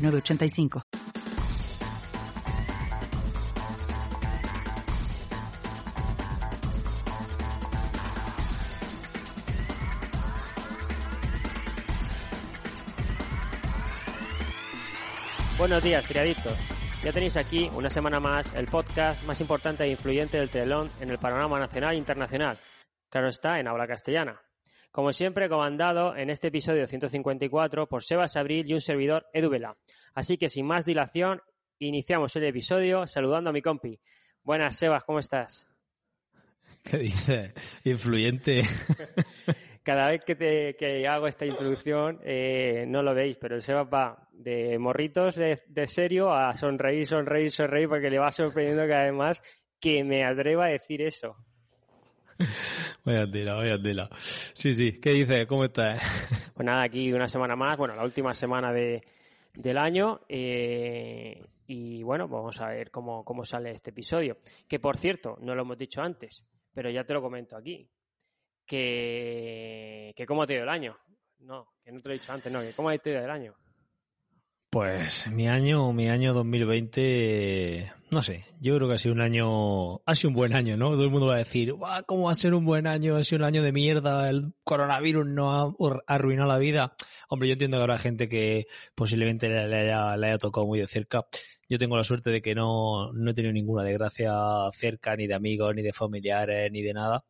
985. Buenos días, criaditos. Ya tenéis aquí, una semana más, el podcast más importante e influyente del telón en el panorama nacional e internacional. Claro está, en habla castellana. Como siempre, comandado en este episodio 154 por Sebas Abril y un servidor Edu Vela. Así que sin más dilación, iniciamos el episodio saludando a mi compi. Buenas, Sebas, ¿cómo estás? ¿Qué dices? Influyente. Cada vez que, te, hago esta introducción, eh, no lo veis, pero el Sebas va de morritos de, de, serio a sonreír, sonreír, sonreír, porque le va sorprendiendo que además que me atreva a decir eso. Vaya tela, vaya tela. Sí, sí. ¿Qué dices? ¿Cómo estás? Pues nada, aquí una semana más, bueno, la última semana de, del año. Eh, y bueno, vamos a ver cómo, cómo sale este episodio. Que por cierto, no lo hemos dicho antes, pero ya te lo comento aquí. Que, que cómo te ido el año. No, que no te lo he dicho antes, no, que cómo ha ido el año. Pues mi año, mi año 2020, no sé, yo creo que ha sido un año, ha sido un buen año, ¿no? Todo el mundo va a decir, ¿cómo va a ser un buen año? Ha sido un año de mierda, el coronavirus no ha arruinado la vida. Hombre, yo entiendo que habrá gente que posiblemente le haya, tocado muy de cerca. Yo tengo la suerte de que no, no he tenido ninguna desgracia cerca, ni de amigos, ni de familiares, ni de nada.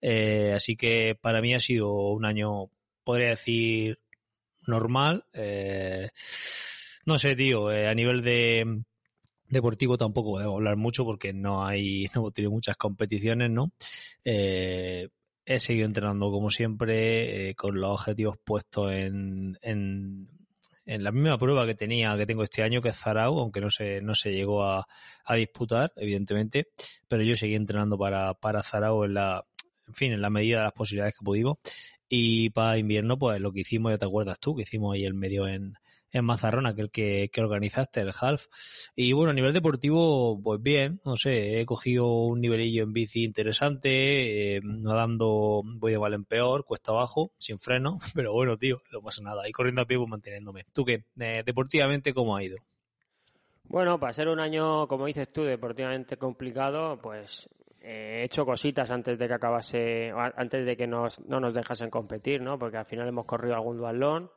Eh, así que para mí ha sido un año, podría decir, normal. Eh, no sé, tío, eh, a nivel de deportivo tampoco debo hablar mucho porque no hay, no hemos muchas competiciones, ¿no? Eh, he seguido entrenando como siempre, con los objetivos puestos en, en, la misma prueba que tenía, que tengo este año, que es Zarau, aunque no se, no se llegó a, a disputar, evidentemente, pero yo seguí entrenando para, para Zarau en la, en fin, en la medida de las posibilidades que pudimos. Y para invierno, pues lo que hicimos, ya te acuerdas tú, que hicimos ahí el medio en, en Mazarrón, aquel que, que organizaste, el half. Y bueno, a nivel deportivo, pues bien, no sé, he cogido un nivelillo en bici interesante, eh, nadando voy de mal en peor, cuesta abajo, sin freno, pero bueno, tío, no pasa nada, y corriendo a pie pues manteniéndome. ¿Tú qué? Eh, deportivamente, ¿cómo ha ido? Bueno, para ser un año, como dices tú, deportivamente complicado, pues he hecho cositas antes de que acabase, antes de que nos, no nos dejasen competir, ¿no? Porque al final hemos corrido algún dualón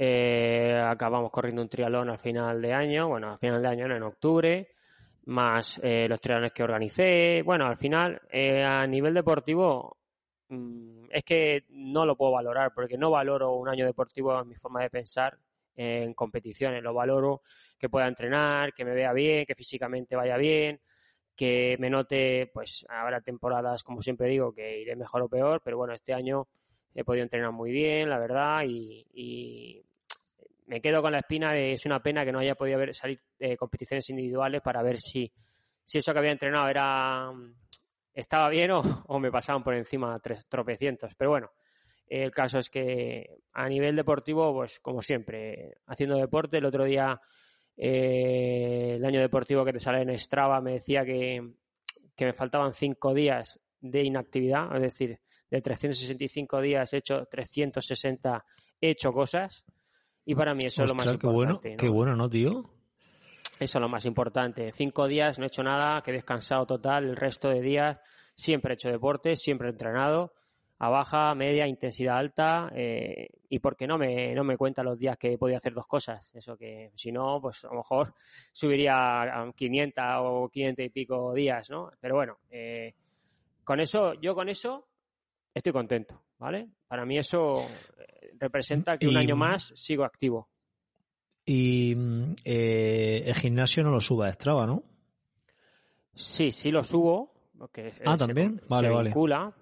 eh, acabamos corriendo un trialón al final de año, bueno, al final de año, en octubre, más eh, los trialones que organicé. Bueno, al final, eh, a nivel deportivo, mm, es que no lo puedo valorar, porque no valoro un año deportivo en mi forma de pensar en competiciones. Lo valoro que pueda entrenar, que me vea bien, que físicamente vaya bien, que me note, pues habrá temporadas, como siempre digo, que iré mejor o peor, pero bueno, este año he podido entrenar muy bien, la verdad, y, me quedo con la espina de es una pena que no haya podido ver, salir competiciones individuales para ver si, si eso que había entrenado era estaba bien o, me pasaban por encima tres tropecientos. Pero bueno, el caso es que a nivel deportivo, pues como siempre, haciendo deporte, el otro día eh, el año deportivo que te sale en Strava me decía que, que me faltaban cinco días de inactividad, es decir, de 365 días he hecho 360 he hecho cosas y para mí eso es lo más importante. Bueno, Qué bueno, ¿no, tío? Eso es lo más importante. Cinco días no he hecho nada, que he descansado total. El resto de días siempre he hecho deporte, siempre he entrenado a baja, media, intensidad alta eh, y porque no me, no me cuenta los días que he podido hacer dos cosas. Eso que si no, pues a lo mejor subiría a 500 o 500 y pico días, ¿no? Pero bueno, eh, con eso, yo con eso estoy contento, ¿vale? Para mí eso eh, representa que un año más sigo activo. Y eh, el gimnasio no lo suba a Strava, ¿no? Sí, sí lo subo. ah, también. vale, vale. Vincula,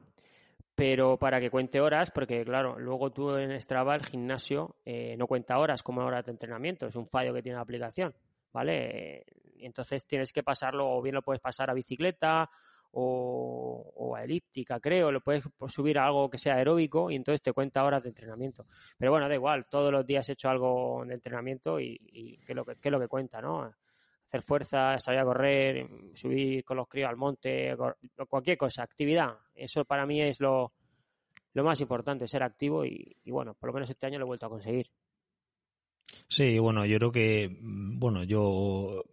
pero para que cuente horas, porque claro, luego tú en Strava, el gimnasio, eh, no cuenta horas como horas de entrenamiento, es un fallo que tiene la aplicación, ¿vale? Y entonces tienes que pasarlo, o bien lo puedes pasar a bicicleta o, a elíptica, creo, lo puedes subir a algo que sea aeróbico y entonces te cuenta horas de entrenamiento. Pero bueno, da igual, todos los días he hecho algo de entrenamiento y, y qué, es lo que, qué es lo que cuenta, ¿no? Hacer fuerza, salir a correr, subir con los críos al monte, cualquier cosa, actividad. Eso para mí es lo, lo más importante, ser activo y, bueno, por lo menos este año lo he vuelto a conseguir. Sí, bueno, yo creo que, bueno, yo,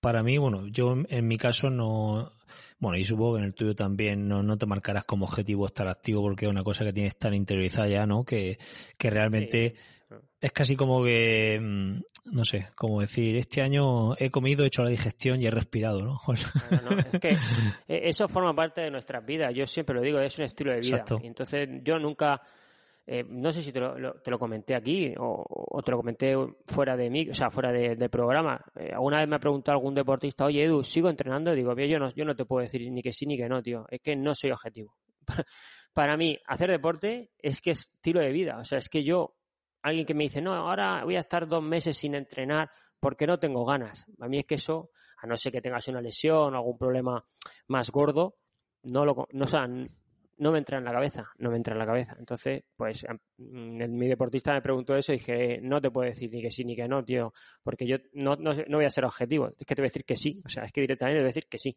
para mí, bueno, yo en mi caso no, bueno, y supongo que en el tuyo también no, no te marcarás como objetivo estar activo porque es una cosa que tienes tan interiorizada ya, ¿no? Que, que realmente es casi como que, mm, no sé, como decir, este año he comido, he hecho la digestión y he respirado, ¿no? es que e, eso forma parte de nuestras vidas, yo siempre lo digo, es un estilo de vida. Y entonces yo nunca, eh, no sé si te lo, te lo comenté aquí o, te lo comenté fuera de mí, o sea, fuera de, programa. Eh, alguna vez me ha preguntado algún deportista, oye Edu, ¿sigo entrenando? digo, yo no, yo no te puedo decir ni que sí ni que no, tío, es que no soy objetivo. Para mí, hacer deporte es que es estilo de vida, o sea, es que yo alguien que me dice, no, ahora voy a estar dos meses sin entrenar porque no tengo ganas. A mí es que eso, a no ser que tengas una lesión o algún problema más gordo, no lo, no, no me entra en la cabeza, no me entra en la cabeza. Entonces, pues mi deportista me preguntó eso y dije, no te puedo decir ni que sí ni que no, tío, porque yo no, no, no voy a ser objetivo, es que te voy a decir que sí, o sea, es que directamente te voy a decir que sí.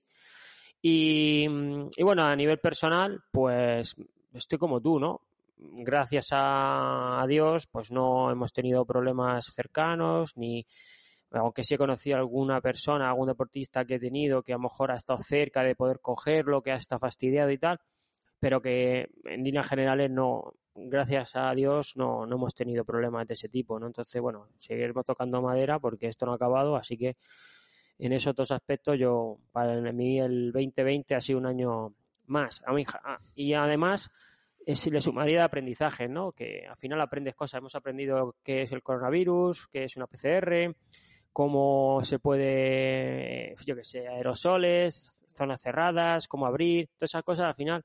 Y, y bueno, a nivel personal, pues estoy como tú, ¿no? Gracias a, Dios, pues no hemos tenido problemas cercanos, ni aunque sí he conocido alguna persona, algún deportista que he tenido que a lo mejor ha estado cerca de poder cogerlo, que ha estado fastidiado y tal, pero que en líneas generales no, gracias a Dios no, no hemos tenido problemas de ese tipo, ¿no? Entonces, bueno, seguiremos tocando madera porque esto no ha acabado, así que en esos dos aspectos yo, para mí el 2020 ha sido un año más. Y además, es, le sumaría de aprendizaje, ¿no? Que al final aprendes cosas. Hemos aprendido qué es el coronavirus, qué es una PCR, cómo se puede, yo qué sé, aerosoles, zonas cerradas, cómo abrir, todas esas cosas al final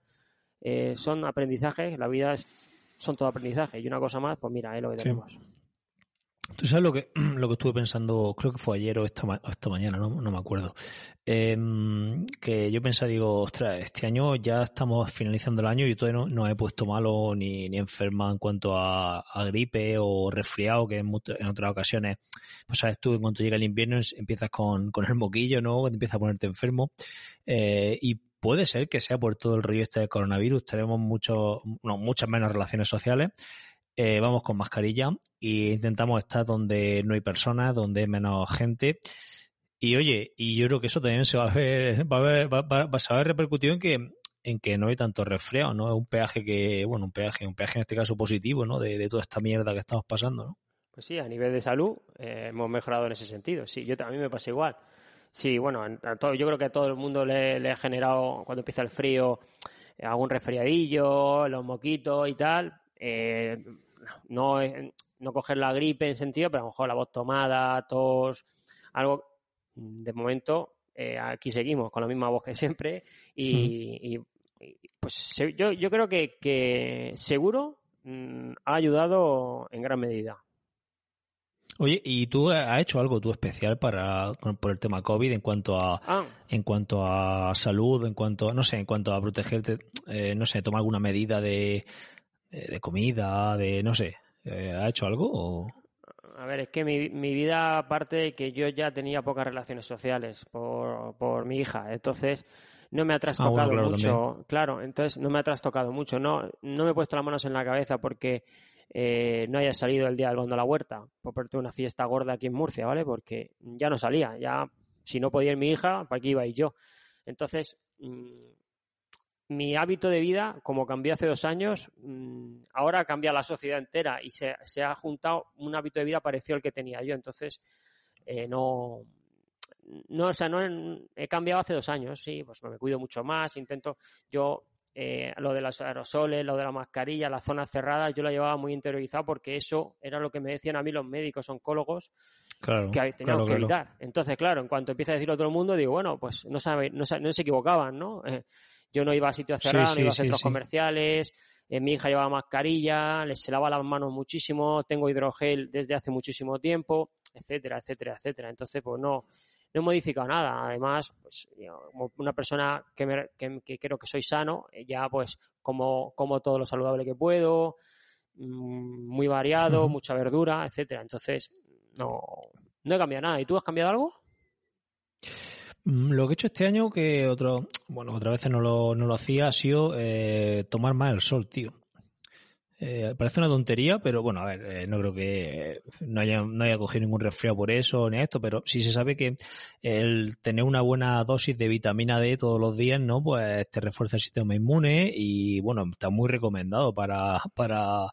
eh, son aprendizajes. La vida es, son todo aprendizaje. Y una cosa más, pues mira, es lo que tenemos. Tú sabes lo que, lo que estuve pensando, creo que fue ayer o esta, esta mañana, no, no me acuerdo. Em, que yo pensaba, digo, ostras, este año ya estamos finalizando el año y todavía no, no he puesto malo ni, ni enferma en cuanto a, gripe o resfriado, que en, en, otras ocasiones, pues sabes tú, en cuanto llega el invierno empiezas con, con el moquillo, ¿no? Cuando empiezas a ponerte enfermo. Eh, y puede ser que sea por todo el río este de coronavirus, tenemos mucho, no, muchas menos relaciones sociales eh, vamos con mascarilla e intentamos estar donde no hay personas, donde hay menos gente. Y oye, y yo creo que eso también se va a ver, va a ver, va, va, va a ver repercutido en que en que no hay tanto resfriado, ¿no? Es un peaje que, bueno, un peaje, un peaje en este caso positivo, ¿no? De, toda esta mierda que estamos pasando, ¿no? Pues sí, a nivel de salud eh, hemos mejorado en ese sentido. Sí, yo también me pasa igual. Sí, bueno, todo, yo creo que a todo el mundo le, le ha generado, cuando empieza el frío, algún resfriadillo, los moquitos y tal. Eh, no, no coger la gripe en sentido, pero a lo mejor la voz tomada, tos, algo. De momento, eh, aquí seguimos con la misma voz que siempre y, pues yo, yo creo que, que seguro mm, ha ayudado en gran medida. Oye, ¿y tú has hecho algo tú especial para por el tema COVID en cuanto a ah. en cuanto a salud, en cuanto no sé, en cuanto a protegerte, eh, no sé, tomar alguna medida de de comida, de no sé, eh, ¿ha hecho algo? A ver, es que mi, mi vida, aparte de que yo ya tenía pocas relaciones sociales por, por mi hija, entonces no me ha trastocado ah, mucho. Claro, entonces no me ha trastocado mucho. No, no me he puesto las manos en la cabeza porque eh, no haya salido el día del bondo a la huerta por parte una fiesta gorda aquí en Murcia, ¿vale? Porque ya no salía, ya si no podía ir mi hija, ¿para qué iba y yo? Entonces, mm, mi hábito de vida, como cambié hace dos años, mm, ahora cambia la sociedad entera y se, se, ha juntado un hábito de vida parecido al que tenía yo. Entonces, eh, no, no, o sea, no he cambiado hace dos años, sí, pues me cuido mucho más, intento, yo, eh, lo de los aerosoles, lo de la mascarilla, las zonas cerradas, yo lo llevaba muy interiorizado porque eso era lo que me decían a mí los médicos oncólogos que teníamos que evitar. Entonces, claro, en cuanto empieza a decirlo todo el mundo, digo, bueno, pues no sabe, no, no se equivocaban, ¿no? Eh, yo no iba a sitios cerrados, no iba a centros comerciales, eh, mi hija llevaba mascarilla, les se lava las manos muchísimo, tengo hidrogel desde hace muchísimo tiempo, etcétera, etcétera, etcétera. Entonces, pues no, no he modificado nada. Además, pues como una persona que, que, creo que soy sano, eh, ya pues como, como todo lo saludable que puedo, mm, muy variado, mucha verdura, etcétera. Entonces, no, no he cambiado nada. ¿Y tú has cambiado algo? Mm, lo que he hecho este año, que otro, bueno, otras veces no lo, no lo hacía, ha sido eh, tomar más el sol, tío. Eh, parece una tontería, pero bueno, a ver, eh, no creo que no haya, no haya cogido ningún resfriado por eso ni esto, pero sí se sabe que el tener una buena dosis de vitamina D todos los días, ¿no? Pues te refuerza el sistema inmune y bueno, está muy recomendado para, para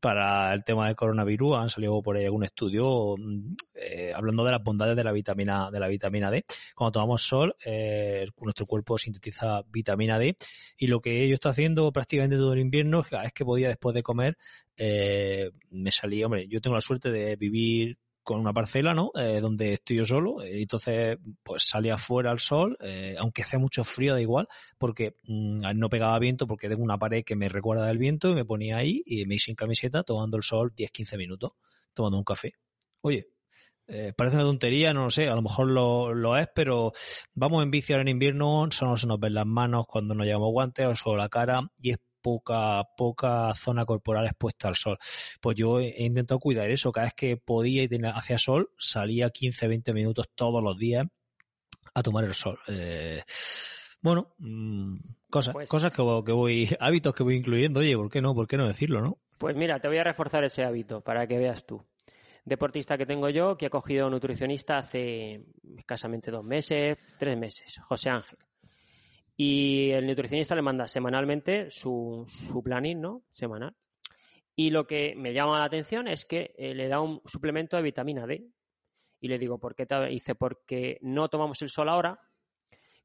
para el tema del coronavirus han salido por ahí algún estudio mm, eh, hablando de las bondades de la vitamina de la vitamina D. Cuando tomamos sol, eh, nuestro cuerpo sintetiza vitamina D y lo que yo estoy haciendo prácticamente todo el invierno es que podía después de comer eh, me salía, hombre, yo tengo la suerte de vivir con una parcela, ¿no? Eh, donde estoy yo solo. y entonces, pues salía afuera al sol, eh, aunque hace mucho frío, da igual, porque mm, no pegaba viento, porque tengo una pared que me recuerda del viento y me ponía ahí y me hice sin camiseta tomando el sol 10-15 minutos, tomando un café. Oye, eh, parece una tontería, no lo sé, a lo mejor lo, lo es, pero vamos en bici ahora en invierno, solo se nos ven las manos cuando no llevamos guantes o solo la cara y es poca, poca zona corporal expuesta al sol. Pues yo he intentado cuidar eso. Cada vez que podía y hacia sol, salía 15, 20 minutos todos los días a tomar el sol. Eh, bueno, mm, cosas, pues cosas que, que, voy, hábitos que voy incluyendo. Oye, ¿por qué no? ¿Por qué no decirlo, no? Pues mira, te voy a reforzar ese hábito para que veas tú. Deportista que tengo yo, que ha cogido nutricionista hace escasamente dos meses, tres meses, José Ángel. Y el nutricionista le manda semanalmente su, su planning, ¿no? Semanal. Y lo que me llama la atención es que eh, le da un suplemento de vitamina D. Y le digo, ¿por qué te dice? Porque no tomamos el sol ahora.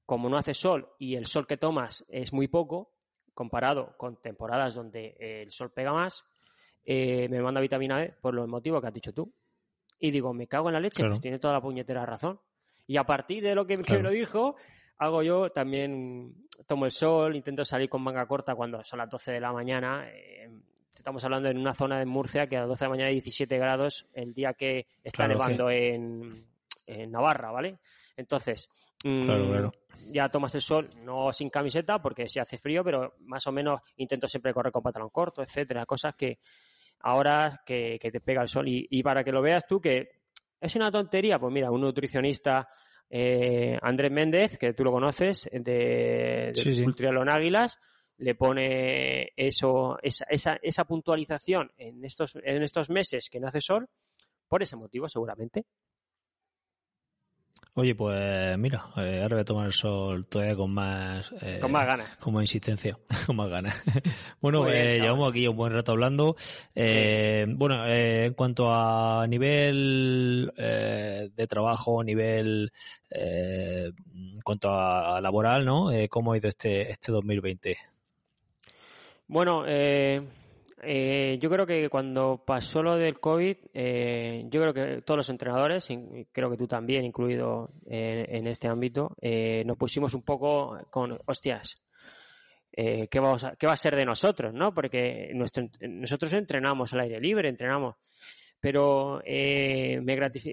Como no hace sol y el sol que tomas es muy poco, comparado con temporadas donde el sol pega más, eh, me manda vitamina D por los motivos que has dicho tú. Y digo, me cago en la leche, pues tiene toda la puñetera razón. Y a partir de lo que, que me lo dijo, hago yo, también tomo el sol, intento salir con manga corta cuando son las 12 de la mañana. Eh, estamos hablando en una zona de Murcia que a las 12 de la mañana hay 17 grados el día que está nevando En, Navarra, ¿vale? Entonces, mm, ya tomas el sol, no sin camiseta porque se hace frío, pero más o menos intento siempre correr con pantalón corto, etcétera, cosas que ahora que, te pega el sol. Y, y para que lo veas tú que es una tontería, pues mira, un nutricionista eh, Andrés Méndez, que tú lo conoces, de, de Águilas, le pone eso, esa, esa, esa puntualización en estos, en estos meses que no hace sol, por ese motivo seguramente. Oye, pues mira, eh, ahora voy a tomar el sol todavía con más... Eh, con más ganas. Con más insistencia, con más ganas. bueno, eh, llevamos aquí un buen rato hablando. Eh, bueno, en cuanto a nivel de trabajo, nivel... en cuanto a, laboral, ¿no? ¿Cómo ha ido este, este 2020? Bueno, eh eh, yo creo que cuando pasó lo del COVID, eh, yo creo que todos los entrenadores, creo que tú también, incluido en, este ámbito, eh, nos pusimos un poco con, hostias, ¿qué, vamos a, ¿qué va a ser de nosotros? ¿no? Porque nosotros entrenamos al aire libre, entrenamos, pero me,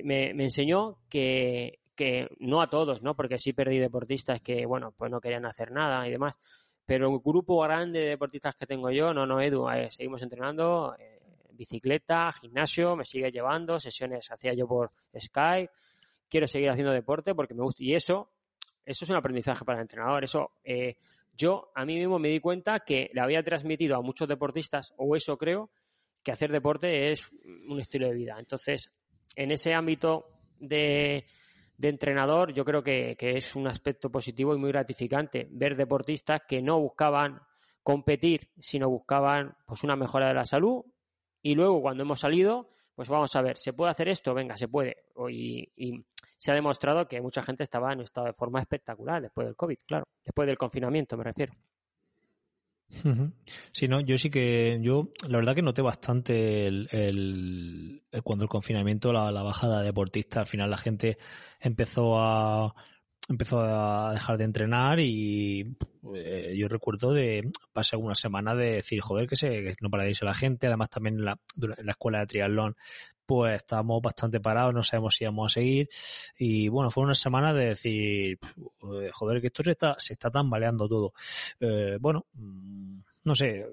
me, enseñó que, que no a todos, ¿no? Porque sí perdí deportistas que, bueno, pues no querían hacer nada y demás pero un grupo grande de deportistas que tengo yo, no, no, Edu, eh, seguimos entrenando, eh, bicicleta, gimnasio, me sigue llevando, sesiones hacía yo por Skype, quiero seguir haciendo deporte porque me gusta, y eso, eso es un aprendizaje para el entrenador, eso, eh, yo a mí mismo me di cuenta que le había transmitido a muchos deportistas, o eso creo, que hacer deporte es un estilo de vida. Entonces, en ese ámbito de de entrenador, yo creo que, es un aspecto positivo y muy gratificante ver deportistas que no buscaban competir, sino buscaban pues una mejora de la salud y luego cuando hemos salido, pues vamos a ver, ¿se puede hacer esto? Venga, se puede. Y, y se ha demostrado que mucha gente estaba en un estado de forma espectacular después del COVID, claro, después del confinamiento me refiero. Sí, no, yo sí que, yo la verdad que noté bastante el, cuando el confinamiento, la, bajada de deportistas, al final la gente empezó a, empezó a dejar de entrenar y eh, yo recuerdo de pasar una semana de decir, joder, que, se, no para de la gente. Además, también en la, la escuela de triatlón, pues estábamos bastante parados, no sabemos si íbamos a seguir. Y bueno, fue una semana de decir, eh, joder, que esto se está, se está tambaleando todo. Eh, bueno, mm, no sé,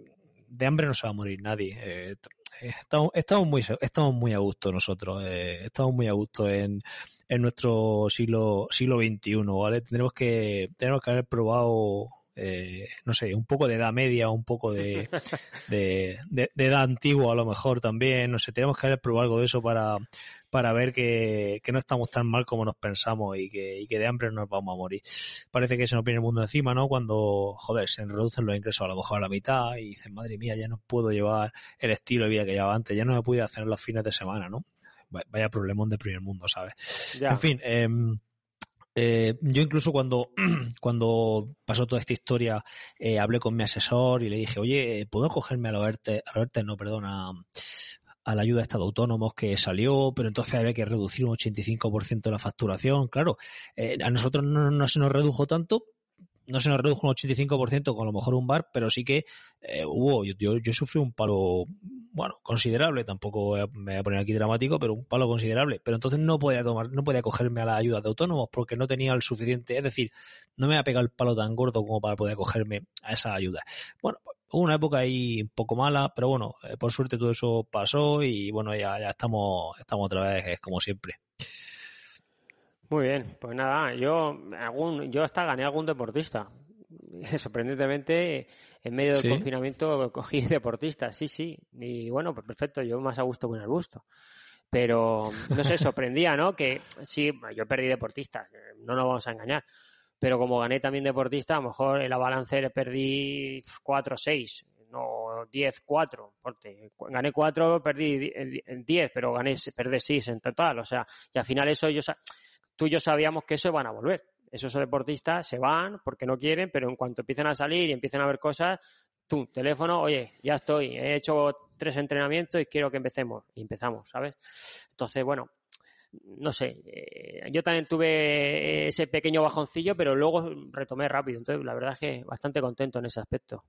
de hambre no se va a morir nadie. Eh, estamos, estamos, muy, estamos muy a gusto nosotros, estamos muy a gusto en, en nuestro siglo, siglo XXI, ¿vale? Tendremos que, tenemos que haber probado eh, no sé, un poco de edad media, un poco de, de, de, edad antigua a lo mejor también, no sé, tenemos que haber probado algo de eso para, para ver que, que no estamos tan mal como nos pensamos y que, y que de hambre no nos vamos a morir. Parece que se nos viene el mundo encima, ¿no? Cuando, joder, se reducen los ingresos a lo mejor a la mitad y dicen, madre mía, ya no puedo llevar el estilo de vida que llevaba antes, ya no me pude hacer los fines de semana, ¿no? Vaya problemón de primer mundo, ¿sabes? Ya. En fin, eh, eh, yo incluso cuando, cuando pasó toda esta historia eh, hablé con mi asesor y le dije, oye, ¿puedo cogerme a lo verte, a lo verte no, perdona, a la ayuda de Estado autónomos que salió, pero entonces había que reducir un 85% de la facturación. Claro, eh, a nosotros no, no, se nos redujo tanto, no se nos redujo un 85% con a lo mejor un bar, pero sí que eh, hubo, yo, yo, yo, sufrí un palo, bueno, considerable, tampoco me voy a poner aquí dramático, pero un palo considerable. Pero entonces no podía tomar, no podía cogerme a la ayuda de autónomos porque no tenía el suficiente, es decir, no me había pegado el palo tan gordo como para poder cogerme a esa ayuda. Bueno, hubo una época ahí un poco mala, pero bueno, eh, por suerte todo eso pasó y bueno, ya, ya estamos, estamos otra vez como siempre. Muy bien, pues nada, yo algún, yo hasta gané algún deportista. Sorprendentemente, en medio del ¿Sí? confinamiento cogí deportistas, sí, sí. Y bueno, pues perfecto, yo más a gusto con el gusto. Pero, no sé, sorprendía, ¿no? Que sí, yo perdí deportistas, no nos vamos a engañar. Pero como gané también deportista, a lo mejor en la balance le perdí 4 o 6, no 10, 4. Porque gané 4, perdí 10, pero gané, perdí 6 en total. O sea, y al final eso yo tú y yo sabíamos que eso van a volver. Esos deportistas se van porque no quieren, pero en cuanto empiezan a salir y empiezan a ver cosas, tú, teléfono, oye, ya estoy, he hecho tres entrenamientos y quiero que empecemos. Y empezamos, ¿sabes? Entonces, bueno, no sé, eh, yo también tuve ese pequeño bajoncillo, pero luego retomé rápido. Entonces, la verdad es que bastante contento en ese aspecto.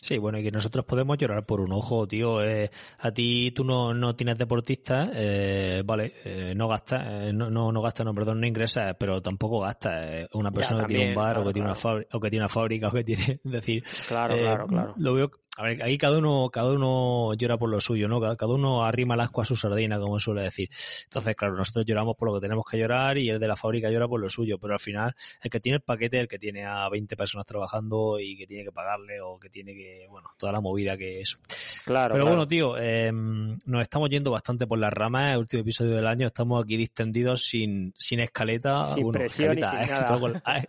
Sí, bueno, y que nosotros podemos llorar por un ojo, tío. Eh, a ti tú no, no tienes deportistas, eh, vale, eh, no gastas, eh, no, no, no gastas, no, perdón, no ingresas, pero tampoco gastas. una persona ya, también, que tiene un bar claro, o, que claro. tiene una o que tiene una fábrica o que tiene, es decir, claro, claro, claro. Lo veo, a ver, ahí cada uno, cada uno llora por lo suyo, ¿no? Cada, cada uno arrima el asco a su sardina, como suele decir. Entonces, claro, nosotros lloramos por lo que tenemos que llorar y el de la fábrica llora por lo suyo, pero al final, el que tiene el paquete, el que tiene a 20 personas trabajando y que tiene que pagarle o que tiene que, bueno, toda la movida que es. Claro. Pero claro. bueno, tío, eh, nos estamos yendo bastante por las ramas. El último episodio del año estamos aquí distendidos sin, sin escaleta. Sin bueno, presión escaleta. y sin nada. Con, ha,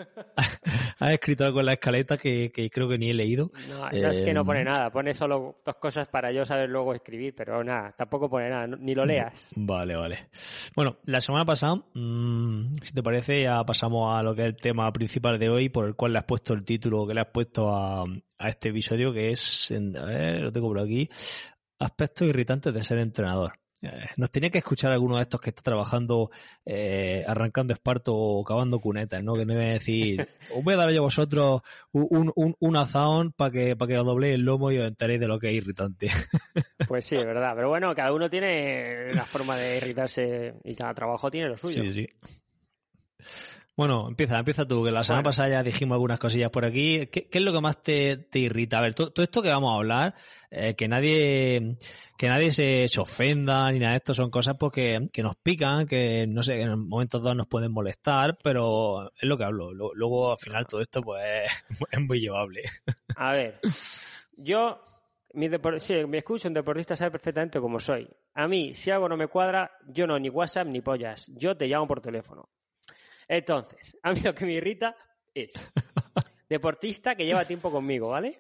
ha, escrito algo en la escaleta que, que, creo que ni he leído. No, no eh, es que no pone nada, pone solo dos cosas para yo saber luego escribir, pero nada, tampoco pone nada, ni lo leas. Vale, vale. Bueno, la semana pasada, mmm, si te parece, ya pasamos a lo que es el tema principal de hoy, por el cual le has puesto el título que le has puesto a, a este episodio, que es, a ver, lo tengo por aquí, aspectos irritantes de ser entrenador. Eh, nos tenía que escuchar alguno de estos que está trabajando, eh, arrancando esparto o cavando cunetas, ¿no? Que no iba a decir, os voy a dar yo a vosotros un, un, un azón para que, para que os dobléis el lomo y os enteréis de lo que es irritante. Pues sí, es verdad. Pero bueno, cada uno tiene una forma de irritarse y cada trabajo tiene lo suyo. Sí, sí. Bueno, empieza, empieza tú, que la semana bueno. pasada ya dijimos algunas cosillas por aquí. ¿Qué, qué es lo que más te, te, irrita? A ver, todo, esto que vamos a hablar, eh, que nadie, que nadie se, se, ofenda ni nada de esto, son cosas porque, que nos pican, que no sé, en momentos dos nos pueden molestar, pero es lo que hablo. Luego, al final, todo esto, pues, es muy llevable. A ver, yo, mi depor sí, me escucho un deportista sabe perfectamente cómo soy. A mí, si algo no me cuadra, yo no, ni WhatsApp ni pollas. Yo te llamo por teléfono. Entonces, a mí lo que me irrita es deportista que lleva tiempo conmigo, ¿vale?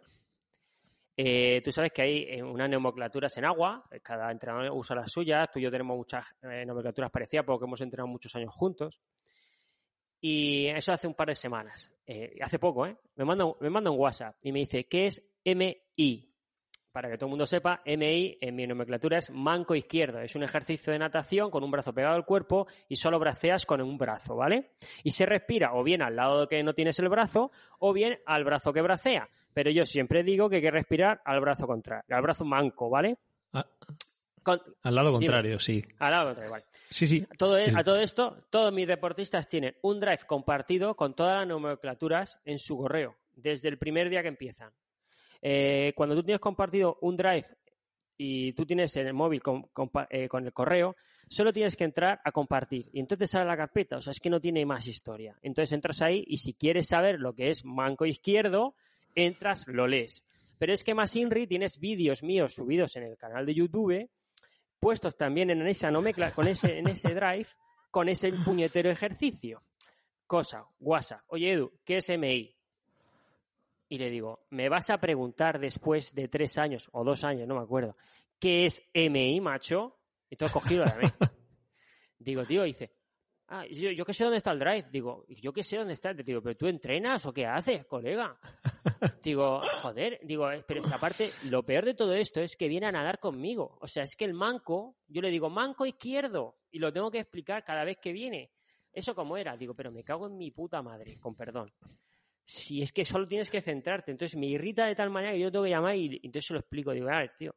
Eh, tú sabes que hay eh, unas nomenclaturas en agua, cada entrenador usa las suyas, tú y yo tenemos muchas eh, nomenclaturas parecidas porque hemos entrenado muchos años juntos. Y eso hace un par de semanas, eh, hace poco, ¿eh? Me manda, me manda un WhatsApp y me dice, ¿qué es MI? Para que todo el mundo sepa, MI en mi nomenclatura es manco izquierdo. Es un ejercicio de natación con un brazo pegado al cuerpo y solo braceas con un brazo, ¿vale? Y se respira o bien al lado que no tienes el brazo o bien al brazo que bracea. Pero yo siempre digo que hay que respirar al brazo contrario, al brazo manco, ¿vale? Ah, al lado contrario, sí. Al lado contrario, vale. Sí, sí. Todo A todo esto, todos mis deportistas tienen un drive compartido con todas las nomenclaturas en su correo, desde el primer día que empiezan. Eh, cuando tú tienes compartido un drive y tú tienes en el móvil eh, con, el correo, solo tienes que entrar a compartir y entonces sale la carpeta, o sea, es que no tiene más historia. Entonces entras ahí y si quieres saber lo que es manco izquierdo, entras, lo lees. Pero es que más Inri tienes vídeos míos subidos en el canal de YouTube, puestos también en esa nomenclatura, con ese, en ese drive, con ese puñetero ejercicio. Cosa, WhatsApp. Oye, Edu, ¿qué es MI? Y le digo, ¿me vas a preguntar después de tres años o dos años, no me acuerdo, qué es MI, macho? Y todo cogido de mí. Digo, tío, dice, ah, yo, yo que sé dónde está el drive. Digo, yo que sé dónde está. Te digo, ¿pero tú entrenas o qué haces, colega? Digo, joder, digo, pero aparte, lo peor de todo esto es que viene a nadar conmigo. O sea, es que el manco, yo le digo, manco izquierdo, y lo tengo que explicar cada vez que viene. ¿Eso cómo era? Digo, pero me cago en mi puta madre, con perdón si es que solo tienes que centrarte. Entonces me irrita de tal manera que yo tengo que llamar y, entonces se lo explico. Digo, a ver, tío.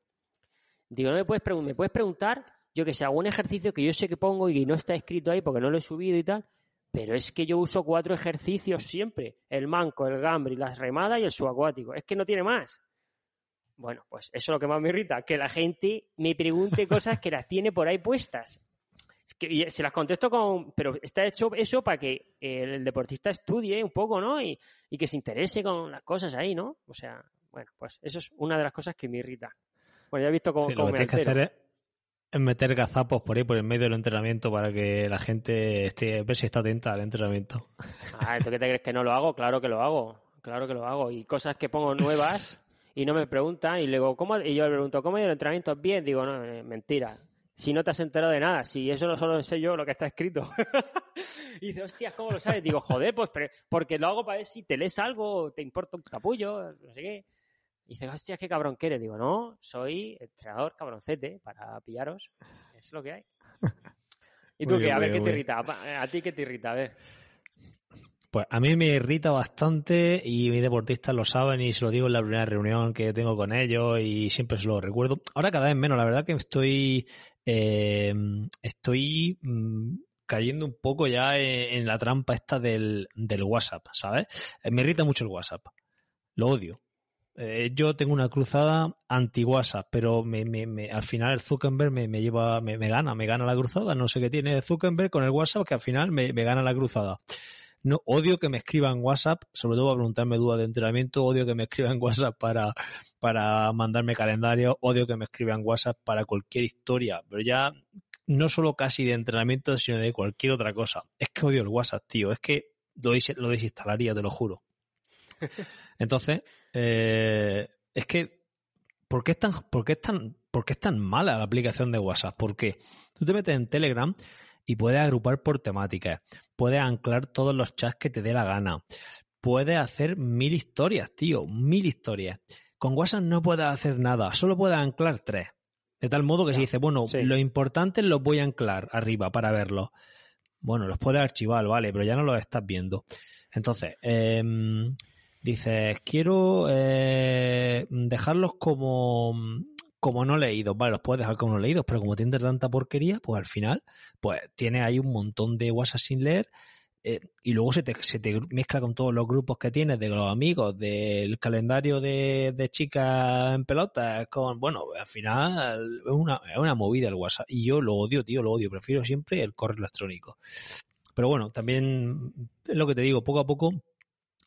Digo, no me puedes preguntar, me puedes preguntar, yo que sé, hago un ejercicio que yo sé que pongo y que no está escrito ahí porque no lo he subido y tal, pero es que yo uso cuatro ejercicios siempre: el manco, el gambri, las remadas y el subacuático. Es que no tiene más. Bueno, pues eso es lo que más me irrita, que la gente me pregunte cosas que las tiene por ahí puestas que, se las contesto con, pero está hecho eso para que el deportista estudie un poco, ¿no? Y, que se interese con las cosas ahí, ¿no? O sea, bueno, pues eso es una de las cosas que me irrita. Bueno, ya he visto cómo, lo que tienes que hacer es, meter gazapos por ahí, por el medio del entrenamiento, para que la gente esté, ver si está atenta al entrenamiento. Ah, ¿tú qué te crees que no lo hago? Claro que lo hago, claro que lo hago. Y cosas que pongo nuevas y no me preguntan y luego, ¿cómo? Y yo le pregunto, ¿cómo ha ido el entrenamiento? Bien, digo, no, eh, mentira si no te has enterado de nada, si eso no solo sé yo lo que está escrito. y dice, hostias, ¿cómo lo sabes? Digo, joder, pues porque lo hago para ver si te lees algo, te importa un capullo, no sé qué. Y dice, hostias, qué cabrón que eres. Digo, no, soy entrenador cabroncete para pillaros. Es lo que hay. ¿Y tú qué? A ver, ¿qué te irrita? ¿A ti qué te irrita? A ver. Pues a mí me irrita bastante y mis deportistas lo saben y se lo digo en la primera reunión que tengo con ellos y siempre se lo recuerdo. Ahora cada vez menos, la verdad que estoy eh, estoy mm, cayendo un poco ya en, la trampa esta del, WhatsApp, ¿sabes? Eh, me irrita mucho el WhatsApp. Lo odio. Eh, yo tengo una cruzada anti-WhatsApp, pero me, me, al final el Zuckerberg me, lleva, me, gana, me gana la cruzada. No sé qué tiene Zuckerberg con el WhatsApp que al final me, gana la cruzada. No, odio que me escriban WhatsApp, sobre todo para preguntarme dudas de entrenamiento, odio que me escriban WhatsApp para, para mandarme calendario, odio que me escriban WhatsApp para cualquier historia, pero ya no solo casi de entrenamiento, sino de cualquier otra cosa. Es que odio el WhatsApp, tío, es que lo, lo desinstalaría, te lo juro. Entonces, eh, es que, ¿por qué, es tan, por, qué es tan, ¿por qué es tan mala la aplicación de WhatsApp? Porque tú te metes en Telegram y puedes agrupar por temáticas, puedes anclar todos los chats que te dé la gana, puedes hacer mil historias, tío, mil historias. Con WhatsApp no puedes hacer nada, solo puedes anclar tres. De tal modo que se dice, bueno, lo importante los voy a anclar arriba para verlos. Bueno, los puedes archivar, vale, pero ya no los estás viendo. Entonces, em, dices, quiero eh, dejarlos como como no leídos, vale, los puedes dejar como no leídos, pero como tienes tanta porquería, pues al final, pues tienes ahí un montón de WhatsApp sin leer eh, y luego se te, se te mezcla con todos los grupos que tienes de los amigos, del calendario de, de chicas en pelota, con, bueno, al final es una, es una movida el WhatsApp y yo lo odio, tío, lo odio, prefiero siempre el correo electrónico. Pero bueno, también es lo que te digo, poco a poco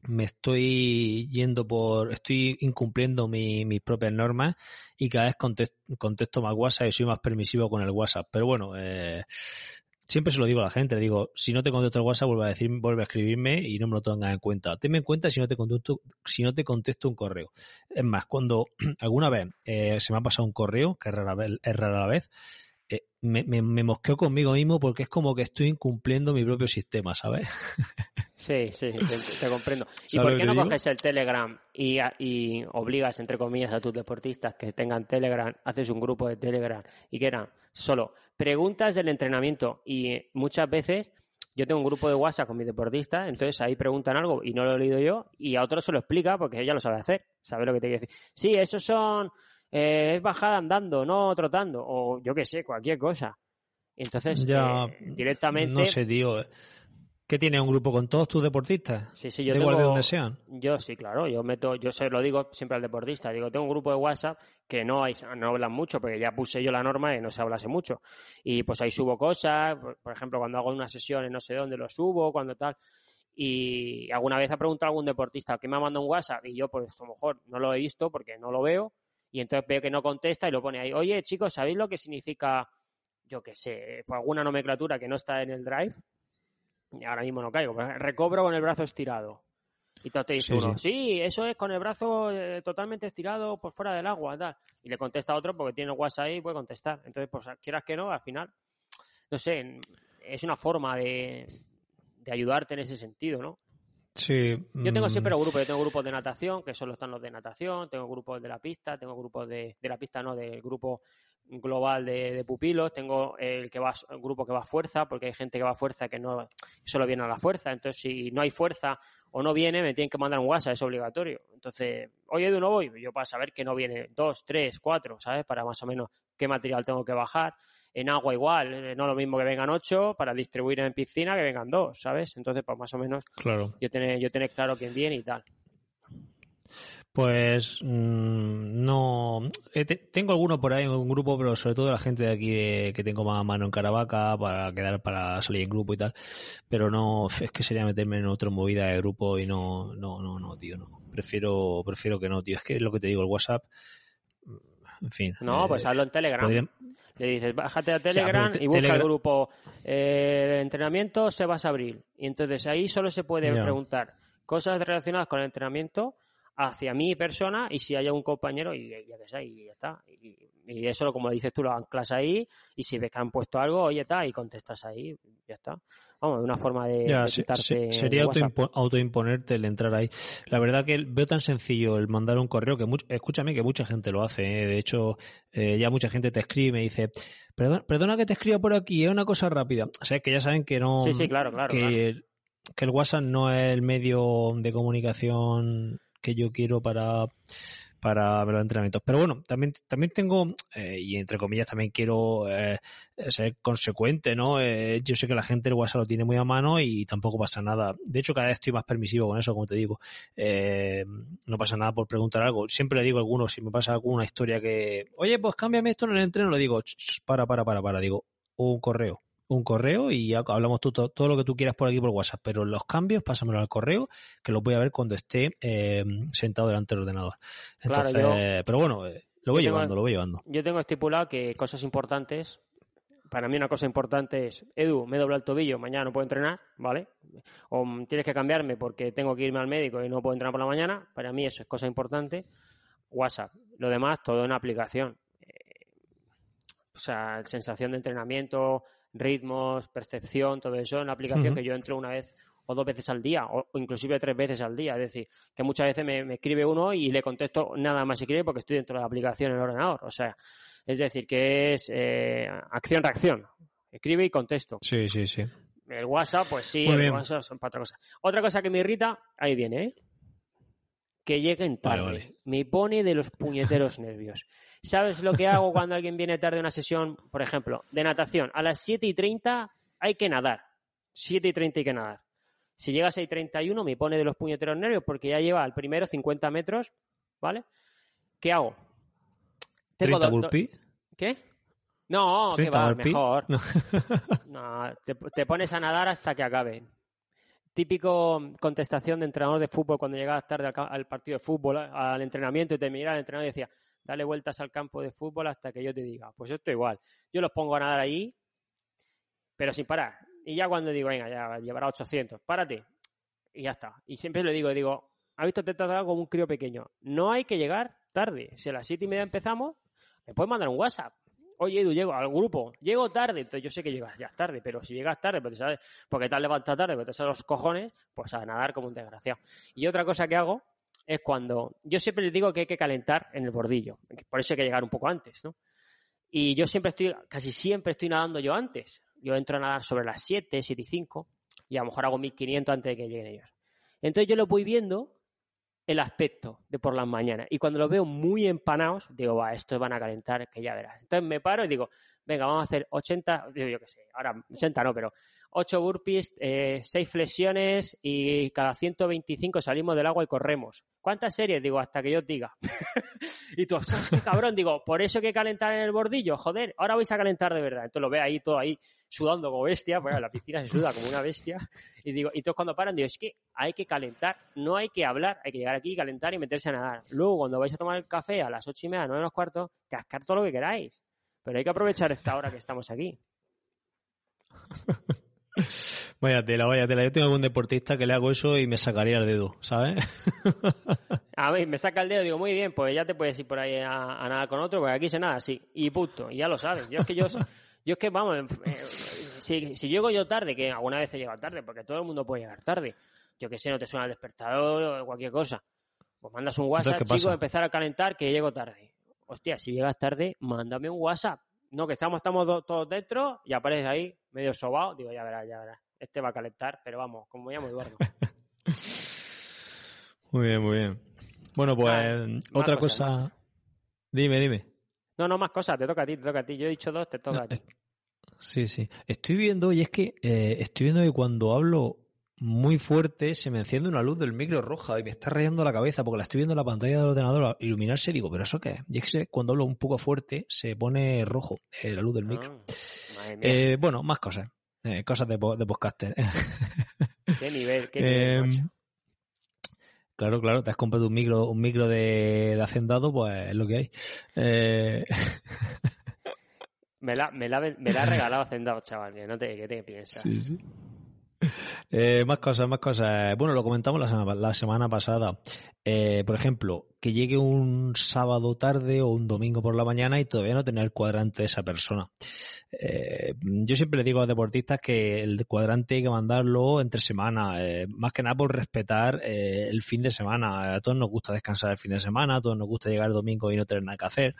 me estoy yendo por, estoy incumpliendo mis propias normas y cada vez contesto, más WhatsApp y soy más permisivo con el WhatsApp. Pero bueno, eh, siempre se lo digo a la gente, le digo, si no te contesto el WhatsApp, vuelve a decir, vuelve a escribirme y no me lo tengas en cuenta. Tenme en cuenta si no te contesto, si no te contesto un correo. Es más, cuando alguna vez eh, se me ha pasado un correo, que es rara, es rara vez, eh, me, me, me, mosqueo conmigo mismo porque es como que estoy incumpliendo mi propio sistema, ¿sabes? Sí, sí, te, comprendo. ¿Y por qué no coges el Telegram y, y, obligas, entre comillas, a tus deportistas que tengan Telegram, haces un grupo de Telegram y que eran solo preguntas del entrenamiento y muchas veces yo tengo un grupo de WhatsApp con mis deportistas, entonces ahí preguntan algo y no lo he leído yo y a otros se lo explica porque ella lo sabe hacer, sabe lo que te quiere decir. Sí, esos son eh, es bajada andando, no trotando, o yo qué sé, cualquier cosa. Entonces, ya, eh, directamente. No sé, tío. ¿Qué tiene un grupo con todos tus deportistas? Sí, sí, yo de tengo, de donde sean. Yo sí, claro, yo meto, yo se lo digo siempre al deportista, digo, tengo un grupo de WhatsApp que no hay, no hablan mucho, porque ya puse yo la norma y no se hablase mucho. Y pues ahí subo cosas, por ejemplo, cuando hago una sesión en no sé dónde lo subo, cuando tal. Y alguna vez ha preguntado algún deportista que me ha mandado un WhatsApp y yo pues a lo mejor no lo he visto porque no lo veo y entonces veo que no contesta y lo pone ahí, oye chicos, ¿sabéis lo que significa, yo qué sé, pues alguna nomenclatura que no está en el drive? Y ahora mismo no caigo, recobro con el brazo estirado. Y entonces te dice uno, sí. eso es con el brazo eh, totalmente estirado por fuera del agua, tal. Y le contesta a otro porque tiene el WhatsApp ahí y puede contestar. Entonces, pues quieras que no, al final, no sé, es una forma de, de ayudarte en ese sentido, ¿no? Sí. Yo tengo siempre mm. grupos. Yo tengo grupos de natación, que solo están los de natación. Tengo grupos de la pista. Tengo grupos de, de la pista, no, del grupo global de, pupilos. Tengo el que va, el grupo que va a fuerza, porque hay gente que va a fuerza que no solo viene a la fuerza. Entonces, si no hay fuerza o no viene, me tienen que mandar un WhatsApp, es obligatorio. Entonces, oye, de uno voy, yo para saber que no viene dos, tres, cuatro, ¿sabes? Para más o menos qué material tengo que bajar en agua igual, eh, no lo mismo que vengan ocho para distribuir en piscina que vengan dos, ¿sabes? Entonces, pues más o menos claro. yo tener, yo tener claro quién viene y tal. Pues mm, no. Eh, tengo alguno por ahí en un grupo, pero sobre todo la gente de aquí que tengo más mano en Caravaca para quedar para salir en grupo y tal. Pero no, es que sería meterme en otra movida de grupo y no, no, no, no, tío, no. Prefiero, prefiero que no, tío. Es que es lo que te digo, el WhatsApp. En fin. No, pues eh, pues hazlo en Telegram. Le dices, bájate a Telegram y busca el grupo eh, de entrenamiento Sebas Abril. Y entonces ahí solo se puede preguntar cosas relacionadas con el entrenamiento hacia mi persona y si hay un compañero y ya que sé, y ya está. Y, eso, como dices tú, lo anclas ahí y si ves que han puesto algo, oye, está, y contestas ahí, ya está. Vamos, una forma de, ya, Sería autoimponerte el entrar ahí. La verdad que veo tan sencillo el mandar un correo que, escúchame, que mucha gente lo hace. ¿eh? De hecho, eh, ya mucha gente te escribe y me dice, perdona, perdona que te escriba por aquí, es una cosa rápida. O sea, que ya saben que no... Sí, sí, claro, claro. Que, que el WhatsApp no es el medio de comunicación que yo quiero para, para los entrenamientos. Pero bueno, también, también tengo, eh, y entre comillas también quiero eh, ser consecuente, ¿no? Eh, yo sé que la gente el WhatsApp lo tiene muy a mano y tampoco pasa nada. De hecho, cada vez estoy más permisivo con eso, como te digo. no pasa nada por preguntar algo. Siempre le digo a algunos, si me pasa alguna historia que, oye, pues cámbiame esto en el entreno, le digo, para, para, para, para, digo, un correo un correo y ya hablamos todo, todo, lo que tú quieras por aquí por WhatsApp, pero los cambios pásamelo al correo que los voy a ver cuando esté eh, sentado delante del ordenador. Entonces, pero bueno, eh, lo voy llevando, lo voy llevando. Yo tengo estipulado que cosas importantes, para mí una cosa importante es, Edu, me he doblado el tobillo, mañana no puedo entrenar, ¿vale? O tienes que cambiarme porque tengo que irme al médico y no puedo entrenar por la mañana, para mí eso es cosa importante. WhatsApp, lo demás todo en aplicación. Eh, o sea, sensación de entrenamiento, ritmos, percepción, todo eso en la aplicación que yo entro una vez o dos veces al día, o, inclusive tres veces al día. Es decir, que muchas veces me, escribe uno y le contesto nada más escribe porque estoy dentro de la aplicación en el ordenador. O sea, es decir, que es eh, acción-reacción. Escribe y contesto. Sí, sí, sí. El WhatsApp, pues sí, el WhatsApp son para otra cosa. Otra cosa que me irrita, ahí viene, ¿eh? Que lleguen tarde. Me pone de los puñeteros nervios. ¿Sabes lo que hago cuando alguien viene tarde a una sesión, por ejemplo, de natación? A las 7 y 30 hay que nadar. 7 y 30 hay que nadar. Si llega a 6 y 31 me pone de los puñeteros nervios porque ya lleva al primero 50 metros, ¿vale? ¿Qué hago? Tengo ¿30 ¿Qué? No, que va, mejor. No, te, pones a nadar hasta que acabe. Típico contestación de entrenador de fútbol cuando llegabas tarde al, al partido de fútbol, al entrenamiento y te miraba el entrenador y decía, dale vueltas al campo de fútbol hasta que yo te diga. Pues esto igual. Yo los pongo a nadar ahí, pero sin parar. Y ya cuando digo, venga, ya llevará 800, párate. Y ya está. Y siempre le digo, digo, ¿ha visto? Te he tratado como un crío pequeño. No hay que llegar tarde. Si a las siete y media empezamos, me puedes mandar un WhatsApp. oye Edu, llego al grupo, llego tarde, entonces yo sé que llegas ya tarde, pero si llegas tarde, pues sabes, porque te has levantado tarde, porque te sabes los cojones, pues a nadar como un desgraciado. Y otra cosa que hago es cuando, yo siempre les digo que hay que calentar en el bordillo, por eso hay que llegar un poco antes, ¿no? Y yo siempre estoy, casi siempre estoy nadando yo antes. Yo entro a nadar sobre las 7, 7 y 5, y a lo mejor hago 1500 antes de que lleguen ellos. Entonces yo lo voy viendo el aspecto de por las mañanas. Y cuando los veo muy empanados, digo, va, estos van a calentar, que ya verás. Entonces me paro y digo, venga, vamos a hacer 80, digo yo qué sé, ahora 80 no, pero 8 burpees, eh, 6 flexiones y cada 125 salimos del agua y corremos. ¿Cuántas series? Digo, hasta que yo os diga. y tú, qué cabrón, digo, por eso hay que calentar en el bordillo, joder, ahora vais a calentar de verdad. Entonces lo ve ahí todo ahí sudando como bestia, bueno, la piscina se suda como una bestia. Y digo, y todos cuando paran, digo, es que hay que calentar, no hay que hablar, hay que llegar aquí, calentar y meterse a nadar. Luego, cuando vais a tomar el café a las ocho y media, nueve los cuartos, cascar todo lo que queráis. Pero hay que aprovechar esta hora que estamos aquí. Vaya tela, vaya tela. Yo tengo algún deportista que le hago eso y me sacaría el dedo, ¿sabes? a mí me saca el dedo y digo, muy bien, pues ya te puedes ir por ahí a, nadar con otro, porque aquí se nada así. Y punto, y ya lo sabes. Yo es que yo, yo es que, vamos, eh, si, si, llego yo tarde, que alguna vez he llegado tarde, porque todo el mundo puede llegar tarde. Yo que sé, no te suena el despertador o cualquier cosa. Pues mandas un WhatsApp, chico, empezar a calentar que llego tarde. Hostia, si llegas tarde, mándame un WhatsApp. No, que estamos, estamos todos dentro y apareces ahí medio sobado. Digo, ya verás, ya verás. Este va a calentar, pero vamos, como llamo Eduardo. muy bien, muy bien. Bueno, pues otra cosa. Dime, dime. No, no, más cosas, te toca a ti, te toca a ti. Yo he dicho dos, te toca a ti. Sí, sí. Estoy viendo, y es que eh, estoy viendo que cuando hablo muy fuerte se me enciende una luz del micro roja y me está rayando la cabeza porque la estoy viendo en la pantalla del ordenador iluminarse y digo, ¿pero eso qué es? Y es que cuando hablo un poco fuerte se pone rojo eh, la luz del micro. Ah, eh, bueno, más cosas. cosas de, de podcaster. ¿Qué nivel? ¿Qué nivel Claro, claro, te has comprado un micro, un micro de, hacendado, pues es lo que hay. Eh... me, la, me, la, me la ha regalado hacendado, chaval, que no te, ¿qué te piensas? Sí, sí. Eh, más cosas, más cosas. Bueno, lo comentamos la semana, la semana pasada. Eh, por ejemplo, que llegue un sábado tarde o un domingo por la mañana y todavía no tener el cuadrante de esa persona. Eh, yo siempre le digo a los deportistas que el cuadrante hay que mandarlo entre semana, más que nada por respetar el fin de semana. A todos nos gusta descansar el fin de semana, a todos nos gusta llegar el domingo y no tener nada que hacer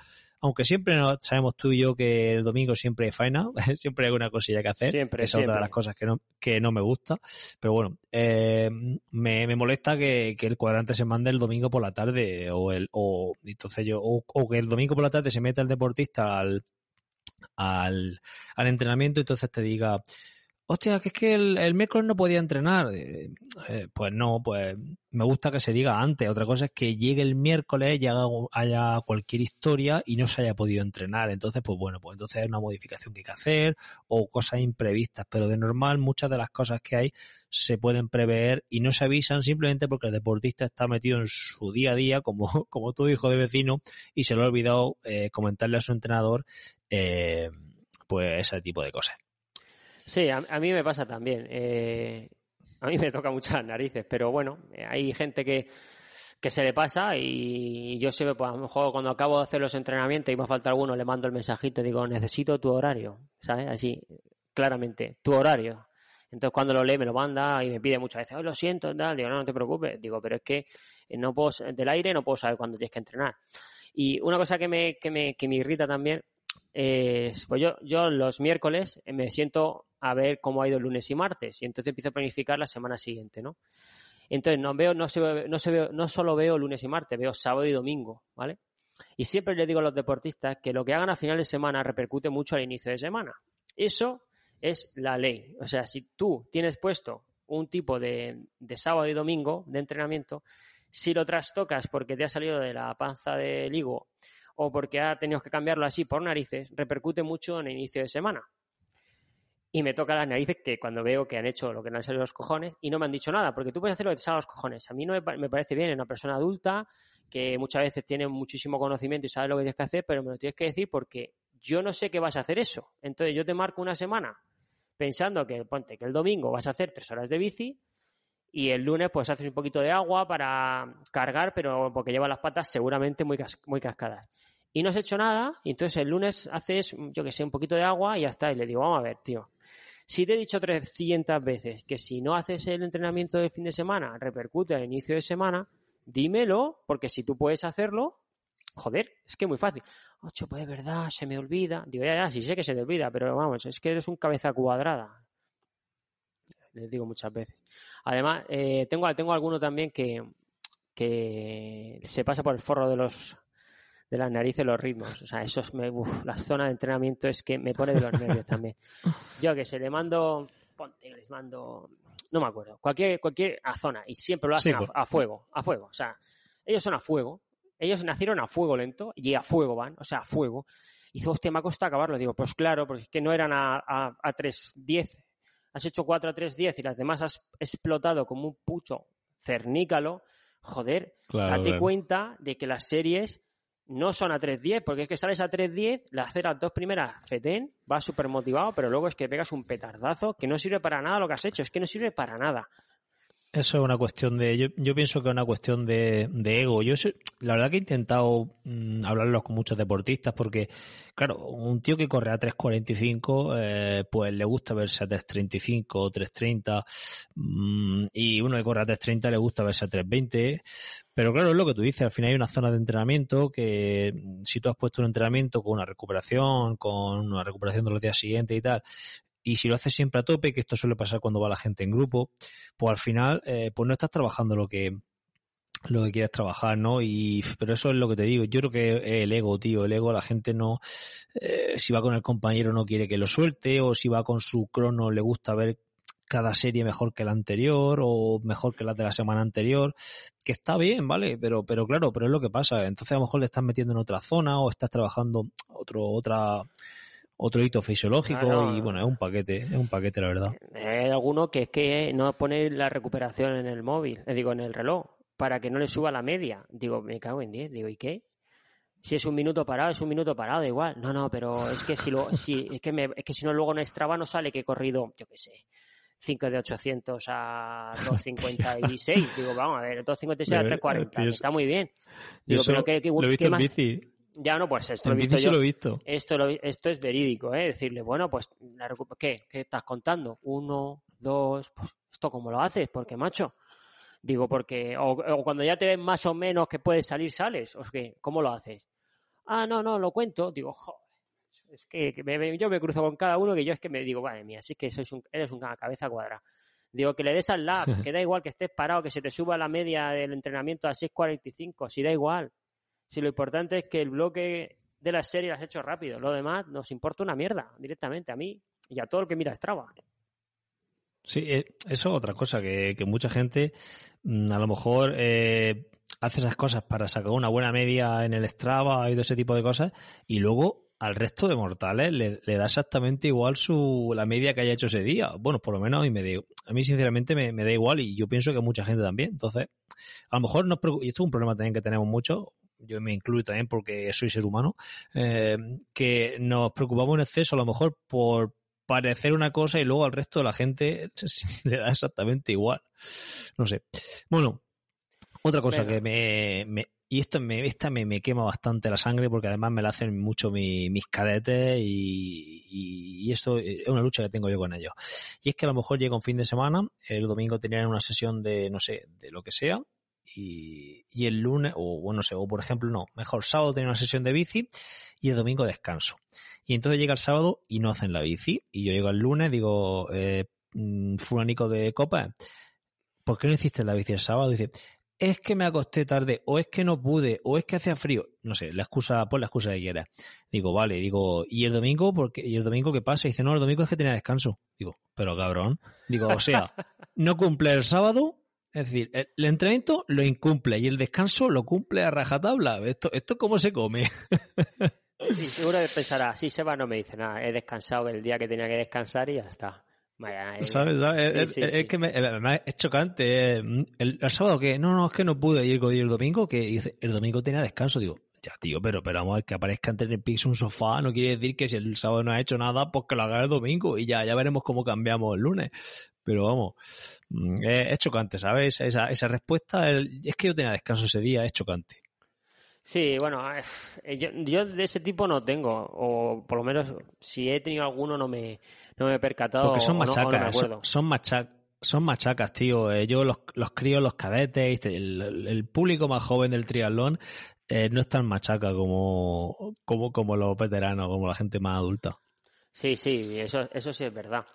aunque siempre sabemos tú y yo que el domingo siempre hay faena, siempre hay alguna cosilla que hacer. Siempre, Esa es otra de las cosas que no, que no me gusta. Pero bueno, eh, me, molesta que, el cuadrante se mande el domingo por la tarde o el o entonces yo o, que el domingo por la tarde se meta el deportista al, al, al entrenamiento y entonces te diga hostia, que es que el, miércoles no podía entrenar. Eh, pues no, pues me gusta que se diga antes. Otra cosa es que llegue el miércoles y haya cualquier historia y no se haya podido entrenar. Entonces, pues bueno, pues entonces hay una modificación que hay que hacer o cosas imprevistas. Pero de normal, muchas de las cosas que hay se pueden prever y no se avisan simplemente porque el deportista está metido en su día a día como, como tu hijo de vecino y se le ha olvidado eh, comentarle a su entrenador eh, pues ese tipo de cosas. Sí, a, mí me pasa también. Eh, a mí me toca muchas narices, pero bueno, eh, hay gente que, que se le pasa y yo sé, pues a lo mejor cuando acabo de hacer los entrenamientos y me falta alguno, le mando el mensajito y digo, necesito tu horario, ¿sabes? Así, claramente, tu horario. Entonces cuando lo lee me lo manda y me pide muchas veces, oh, lo siento, tal. digo, no, no te preocupes, digo, pero es que no puedo, del aire no puedo saber cuándo tienes que entrenar. Y una cosa que me, que me, que me irrita también es, pues yo, yo los miércoles me siento a ver cómo ha ido el lunes y martes y entonces empiezo a planificar la semana siguiente, ¿no? Entonces no veo, no se, no se veo, no solo veo lunes y martes, veo sábado y domingo, ¿vale? Y siempre le digo a los deportistas que lo que hagan a final de semana repercute mucho al inicio de semana. Eso es la ley. O sea, si tú tienes puesto un tipo de, de sábado y domingo de entrenamiento, si lo trastocas porque te ha salido de la panza del higo o porque ha tenido que cambiarlo así por narices, repercute mucho en el inicio de semana y me toca las narices que cuando veo que han hecho lo que no han salido los cojones y no me han dicho nada, porque tú puedes hacer lo que te salga los cojones. A mí no me, parece bien, una persona adulta que muchas veces tiene muchísimo conocimiento y sabe lo que tienes que hacer, pero me lo tienes que decir porque yo no sé que vas a hacer eso. Entonces yo te marco una semana pensando que, ponte, que el domingo vas a hacer tres horas de bici y el lunes pues haces un poquito de agua para cargar, pero porque lleva las patas seguramente muy, muy cascadas. y no has hecho nada, y entonces el lunes haces, yo que sé, un poquito de agua y ya está. Y le digo, vamos a ver, tío, si te he dicho 300 veces que si no haces el entrenamiento del fin de semana repercute al inicio de semana, dímelo, porque si tú puedes hacerlo, joder, es que muy fácil. Ocho, pues es verdad, se me olvida. Digo, ya, ya, sí sé que se te olvida, pero vamos, es que eres un cabeza cuadrada. Les digo muchas veces. Además, eh, tengo, tengo alguno también que, que se pasa por el forro de los de las narices los ritmos. O sea, eso es, me, uf, la zona de entrenamiento es que me pone de los nervios también. Yo que se le mando, ponte, les mando, no me acuerdo, cualquier, cualquier a zona y siempre lo hacen Sí, a, pues. a fuego, a fuego. O sea, ellos son a fuego, ellos nacieron a fuego lento y a fuego van, o sea, a fuego. Y dice, hostia, me ha costado acabarlo. Digo, pues claro, porque es que no eran a, a, a 3.10. Has hecho 4 a 3.10 y las demás has explotado como un pucho cernícalo. Joder, Claro, date cuenta de que las series no son a 3.10, porque es que sales a 3.10, las haces las dos primeras fetén, vas súper motivado, pero luego es que pegas un petardazo que no sirve para nada lo que has hecho, es que no sirve para nada. Eso es una cuestión de. Yo, pienso que es una cuestión de, de ego. Yo la verdad que he intentado mm, hablarlo con muchos deportistas porque, claro, un tío que corre a 3.45, eh, pues le gusta verse a 3.35 o 3.30. mm, y uno que corre a 3.30 le gusta verse a 3.20. Pero claro, es lo que tú dices. Al final hay una zona de entrenamiento que, mm, si tú has puesto un entrenamiento con una recuperación, con una recuperación de los días siguientes y tal, y si lo haces siempre a tope, que esto suele pasar cuando va la gente en grupo, pues al final, eh, pues no estás trabajando lo que lo que quieres trabajar, ¿no? Y pero eso es lo que te digo. Yo creo que el ego, tío, el ego, la gente no, eh, si va con el compañero no quiere que lo suelte, o si va con su crono le gusta ver cada serie mejor que la anterior o mejor que la de la semana anterior, que está bien, ¿vale? Pero, pero claro, pero es lo que pasa. Entonces a lo mejor le estás metiendo en otra zona o estás trabajando otro, otra, otro hito fisiológico Claro. y bueno, es un paquete, es un paquete la verdad. Hay alguno que es que no pone la recuperación en el móvil, eh, digo, en el reloj, para que no le suba la media. Digo, me cago en 10, digo, ¿y qué? Si es un minuto parado, es un minuto parado, igual. No, no, pero es que si lo, si, es que me, es que si no luego en Strava no sale que he corrido, yo qué sé, 5 de 800 a 256. Digo, vamos a ver, 256 a Pero, 340, tío, que está muy bien. Digo, pero ¿qué, qué, lo he visto en más? bici. Ya no, pues esto lo he visto bici sí yo. lo he visto. Esto, lo- esto es verídico, ¿eh? Decirle, bueno, pues, la ¿qué? ¿Qué estás contando? Uno, dos, pues, ¿esto cómo lo haces? Porque, macho, digo, porque, o, o cuando ya te ven más o menos que puedes salir, sales, o es que, ¿cómo lo haces? Ah, no, no, lo cuento, digo, joder, es que, que me- yo me cruzo con cada uno que yo es que me digo, madre mía, sí que sois un, eres una cabeza cuadrada. Digo, que le des al lab, que da igual que estés parado, que se te suba la media del entrenamiento a 6.45, si da igual. Si lo importante es que el bloque de la serie lo has hecho rápido, lo demás nos importa una mierda directamente a mí y a todo el que mira Strava. Sí, eh, eso es otra cosa, que, que mucha gente mm, a lo mejor eh, hace esas cosas para sacar una buena media en el Strava y todo ese tipo de cosas, y luego al resto de mortales le, le da exactamente igual su la media que haya hecho ese día. Bueno, por lo menos a mí, me da, a mí sinceramente me, me da igual y yo pienso que mucha gente también. Entonces, a lo mejor preocup- y esto es un problema también que tenemos mucho, yo me incluyo también porque soy ser humano, eh, que nos preocupamos en exceso a lo mejor por parecer una cosa y luego al resto de la gente le da exactamente igual. No sé. Bueno, otra cosa Venga. que me, me- y esto me, esta me, me quema bastante la sangre porque además me la hacen mucho mi- mis cadetes y, y, y esto es una lucha que tengo yo con ellos. Y es que a lo mejor llega un fin de semana, el domingo tenían una sesión de, no sé, de lo que sea, y, y el lunes, o bueno, no sé, o por ejemplo, no, mejor sábado tenía una sesión de bici y el domingo descanso. Y entonces llega el sábado y no hacen la bici. Y yo llego el lunes, digo, eh, mm, fulanico de copa, ¿por qué no hiciste la bici el sábado? dice, es que me acosté tarde, o es que no pude, o es que hacía frío. No sé, la excusa, pon la excusa que quieras. Digo, vale, digo, ¿y el domingo? Porque, ¿Y el domingo qué pasa? dice, no, el domingo es que tenía descanso. Digo, pero cabrón. Digo, o sea, no cumple el sábado, es decir, el, entrenamiento lo incumple y el descanso lo cumple a rajatabla. ¿Esto, esto cómo se come? Y seguro que pensará, sí, Seba no me dice nada, he descansado el día que tenía que descansar y ya está. Vaya, eh, ¿Sabes? ¿sabes? sí, es, sí, es- sí. es que me- es chocante. eh, ¿El, el sábado que No, no, es que no pude ir y el domingo que dice, el domingo tenía descanso. Digo, ya tío, pero, pero vamos que aparezca en el Pix un sofá no quiere decir que si el sábado no ha hecho nada, pues que lo haga el domingo y ya, ya veremos cómo cambiamos el lunes. Pero vamos, mm, es, es chocante, ¿sabes? Esa, esa respuesta, el- es que yo tenía descanso ese día, es chocante. Sí, bueno, eh, yo, de ese tipo no tengo, o por lo menos si he tenido alguno no me, no me he percatado. Porque son machacas, son, son machacas, tío. Eh, yo los, los críos, los cadetes, el, público más joven del triatlón eh, no es tan machaca como, como, como los veteranos, como la gente más adulta. Sí, sí, eso, eso sí es verdad.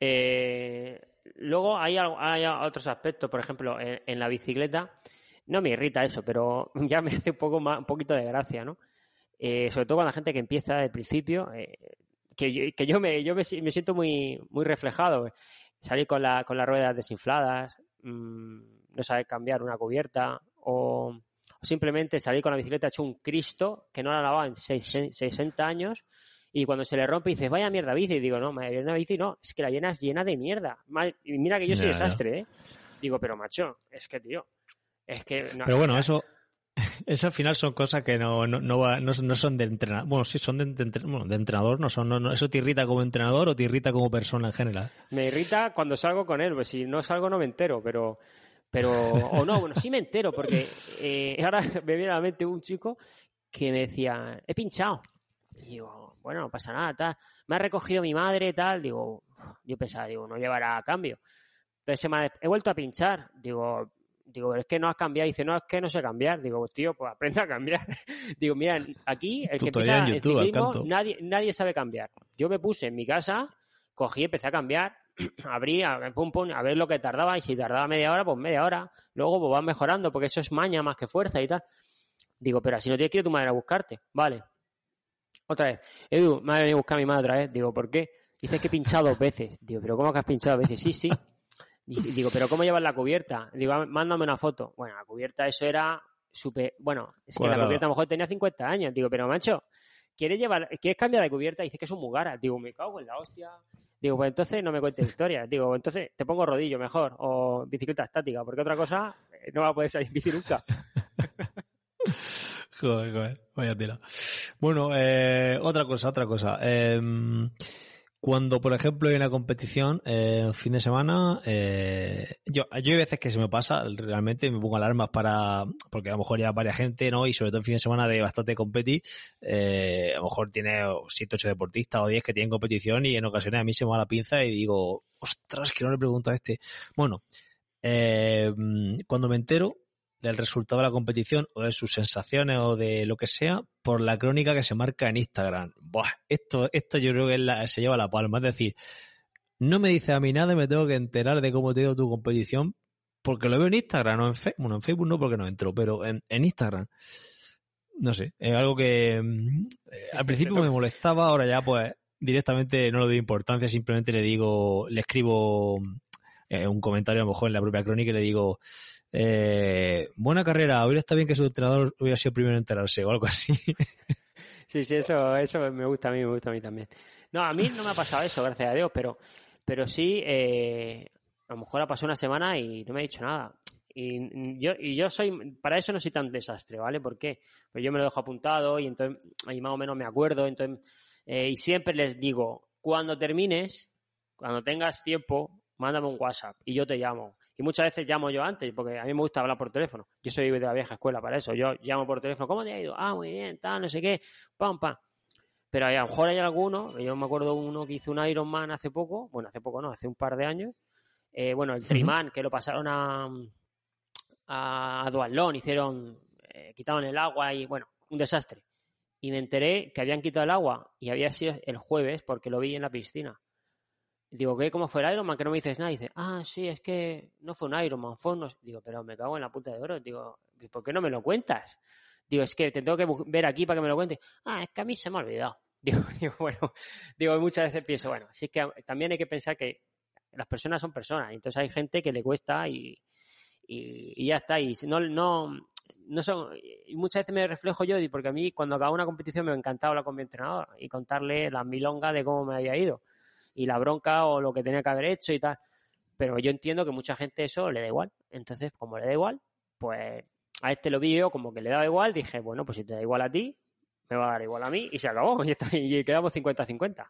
Luego hay, hay otros aspectos, por ejemplo, en la bicicleta no me irrita eso, pero ya me hace un poco un poquito de gracia, ¿no? Eh, sobre todo con la gente que empieza de principio, eh, que, yo, que yo, me, yo me, siento muy, muy reflejado. Salir con, la, con las ruedas desinfladas, mm, no saber cambiar una cubierta, o, simplemente salir con la bicicleta hecho un Cristo que no la lavaba en 60 años y cuando se le rompe dices, vaya mierda bici, y digo, no, una bici no, es que la llenas llena de mierda. Y mira que yo soy desastre, ¿eh? Digo, pero macho, es que tío, es que Pero bueno, eso, eso al final son cosas que no, no, no, no son de entrenador. Bueno, sí, son de, de entrenador, no son. No, ¿Eso te irrita como entrenador o te irrita como persona en general? Me irrita cuando salgo con él, pues si no salgo no me entero, pero. pero O no, bueno, sí me entero, porque eh, ahora me viene a la mente un chico que me decía, he pinchado. Y digo, bueno, no pasa nada, tal. Me ha recogido mi madre, tal. Digo, yo pensaba, digo, no llevará a cambio. Entonces me he vuelto a pinchar. Digo, Digo, es que no has cambiado. dice, no, es que no sé cambiar. Digo, tío, pues aprende a cambiar. Digo, mira, aquí el que empieza en ciclismo, nadie, nadie sabe cambiar. Yo me puse en mi casa, cogí, empecé a cambiar, abrí, a, pum, pum, a ver lo que tardaba. Y si tardaba media hora, pues media hora. Luego pues vas mejorando, porque eso es maña más que fuerza y tal. Digo, pero así no tienes que ir a tu madre a buscarte. Vale. Otra vez. Edu, me ha venido a buscar a mi madre otra vez. Digo, ¿por qué? Dice que he pinchado dos veces. Digo, ¿pero cómo que has pinchado dos veces? Sí, sí. Digo, ¿pero cómo llevas la cubierta? Digo, ah, mándame una foto. Bueno, la cubierta, eso era súper. Bueno, es que la cubierta a lo mejor tenía 50 años. Digo, pero macho, ¿quieres, llevar, ¿quieres cambiar de cubierta? Dice que es un mugara. Digo, me cago en la hostia. Digo, pues entonces no me cuentes historias. Digo, entonces te pongo rodillo mejor o bicicleta estática, porque otra cosa eh, no va a poder salir en bici nunca. joder, joder, vaya tela. Bueno, eh, otra cosa, otra cosa. Eh, cuando, por ejemplo, hay una competición eh, fin de semana, eh, yo, yo hay veces que se me pasa, realmente me pongo alarmas para, porque a lo mejor ya varias gente, ¿no? Y sobre todo en fin de semana de bastante competi, a lo mejor tiene 7, 8 deportistas o 10 que tienen competición y en ocasiones a mí se me va la pinza y digo, ostras, que no le pregunto a este. Bueno, cuando me entero, del resultado de la competición o de sus sensaciones o de lo que sea por la crónica que se marca en Instagram. Buah, esto, esto yo creo que se lleva la palma. Es decir, no me dice a mí nada y me tengo que enterar de cómo te dio tu competición porque lo veo en Instagram, no en Facebook. Bueno, en Facebook no porque no entro, pero en, Instagram. No sé, es algo que mm, eh, al principio me molestaba, ahora ya pues directamente no le doy importancia, simplemente le digo, le escribo eh, un comentario a lo mejor en la propia crónica y le digo, eh, buena carrera, hoy está bien que su entrenador hubiera sido primero en enterarse o algo así. Sí, sí, eso, eso me gusta a mí, me gusta a mí también. No, a mí no me ha pasado eso, gracias a Dios, pero, pero sí, eh, a lo mejor ha pasado una semana y no me ha dicho nada. Y yo, y yo soy, para eso no soy tan desastre, ¿vale? ¿Por qué? Pues yo me lo dejo apuntado y entonces ahí más o menos me acuerdo, entonces, eh, y siempre les digo, cuando termines, cuando tengas tiempo, mándame un WhatsApp y yo te llamo. Y muchas veces llamo yo antes, porque a mí me gusta hablar por teléfono. Yo soy de la vieja escuela para eso. Yo llamo por teléfono, ¿cómo te ha ido? Ah, muy bien, tal, no sé qué, pam, pam. Pero a lo mejor hay alguno, yo me acuerdo uno que hizo un Ironman hace poco, bueno, hace poco no, hace un par de años. Eh, bueno, el Triman, que lo pasaron a, a Dualón, hicieron, eh, quitaron el agua y, bueno, un desastre. Y me enteré que habían quitado el agua y había sido el jueves porque lo vi en la piscina. Digo, ¿qué? ¿Cómo fue el Ironman? Que no me dices nada. Dice, ah, sí, es que no fue un Ironman, fue unos... Digo, pero me cago en la puta de oro. Digo, ¿por qué no me lo cuentas? Digo, es que te tengo que ver aquí para que me lo cuentes. Ah, es que a mí se me ha olvidado. Digo, bueno, digo, muchas veces pienso, bueno, así que también hay que pensar que las personas son personas. Entonces hay gente que le cuesta y, y, ya está. Y no, no, no son... Y muchas veces me reflejo yo, porque a mí cuando acabo una competición me ha encantado hablar con mi entrenador y contarle la milonga de cómo me había ido y la bronca o lo que tenía que haber hecho y tal. Pero yo entiendo que mucha gente eso le da igual. Entonces, como le da igual, pues a este lo vi yo como que le daba igual. Dije, bueno, pues si te da igual a ti, me va a dar igual a mí y se acabó. Y, y quedamos 50-50.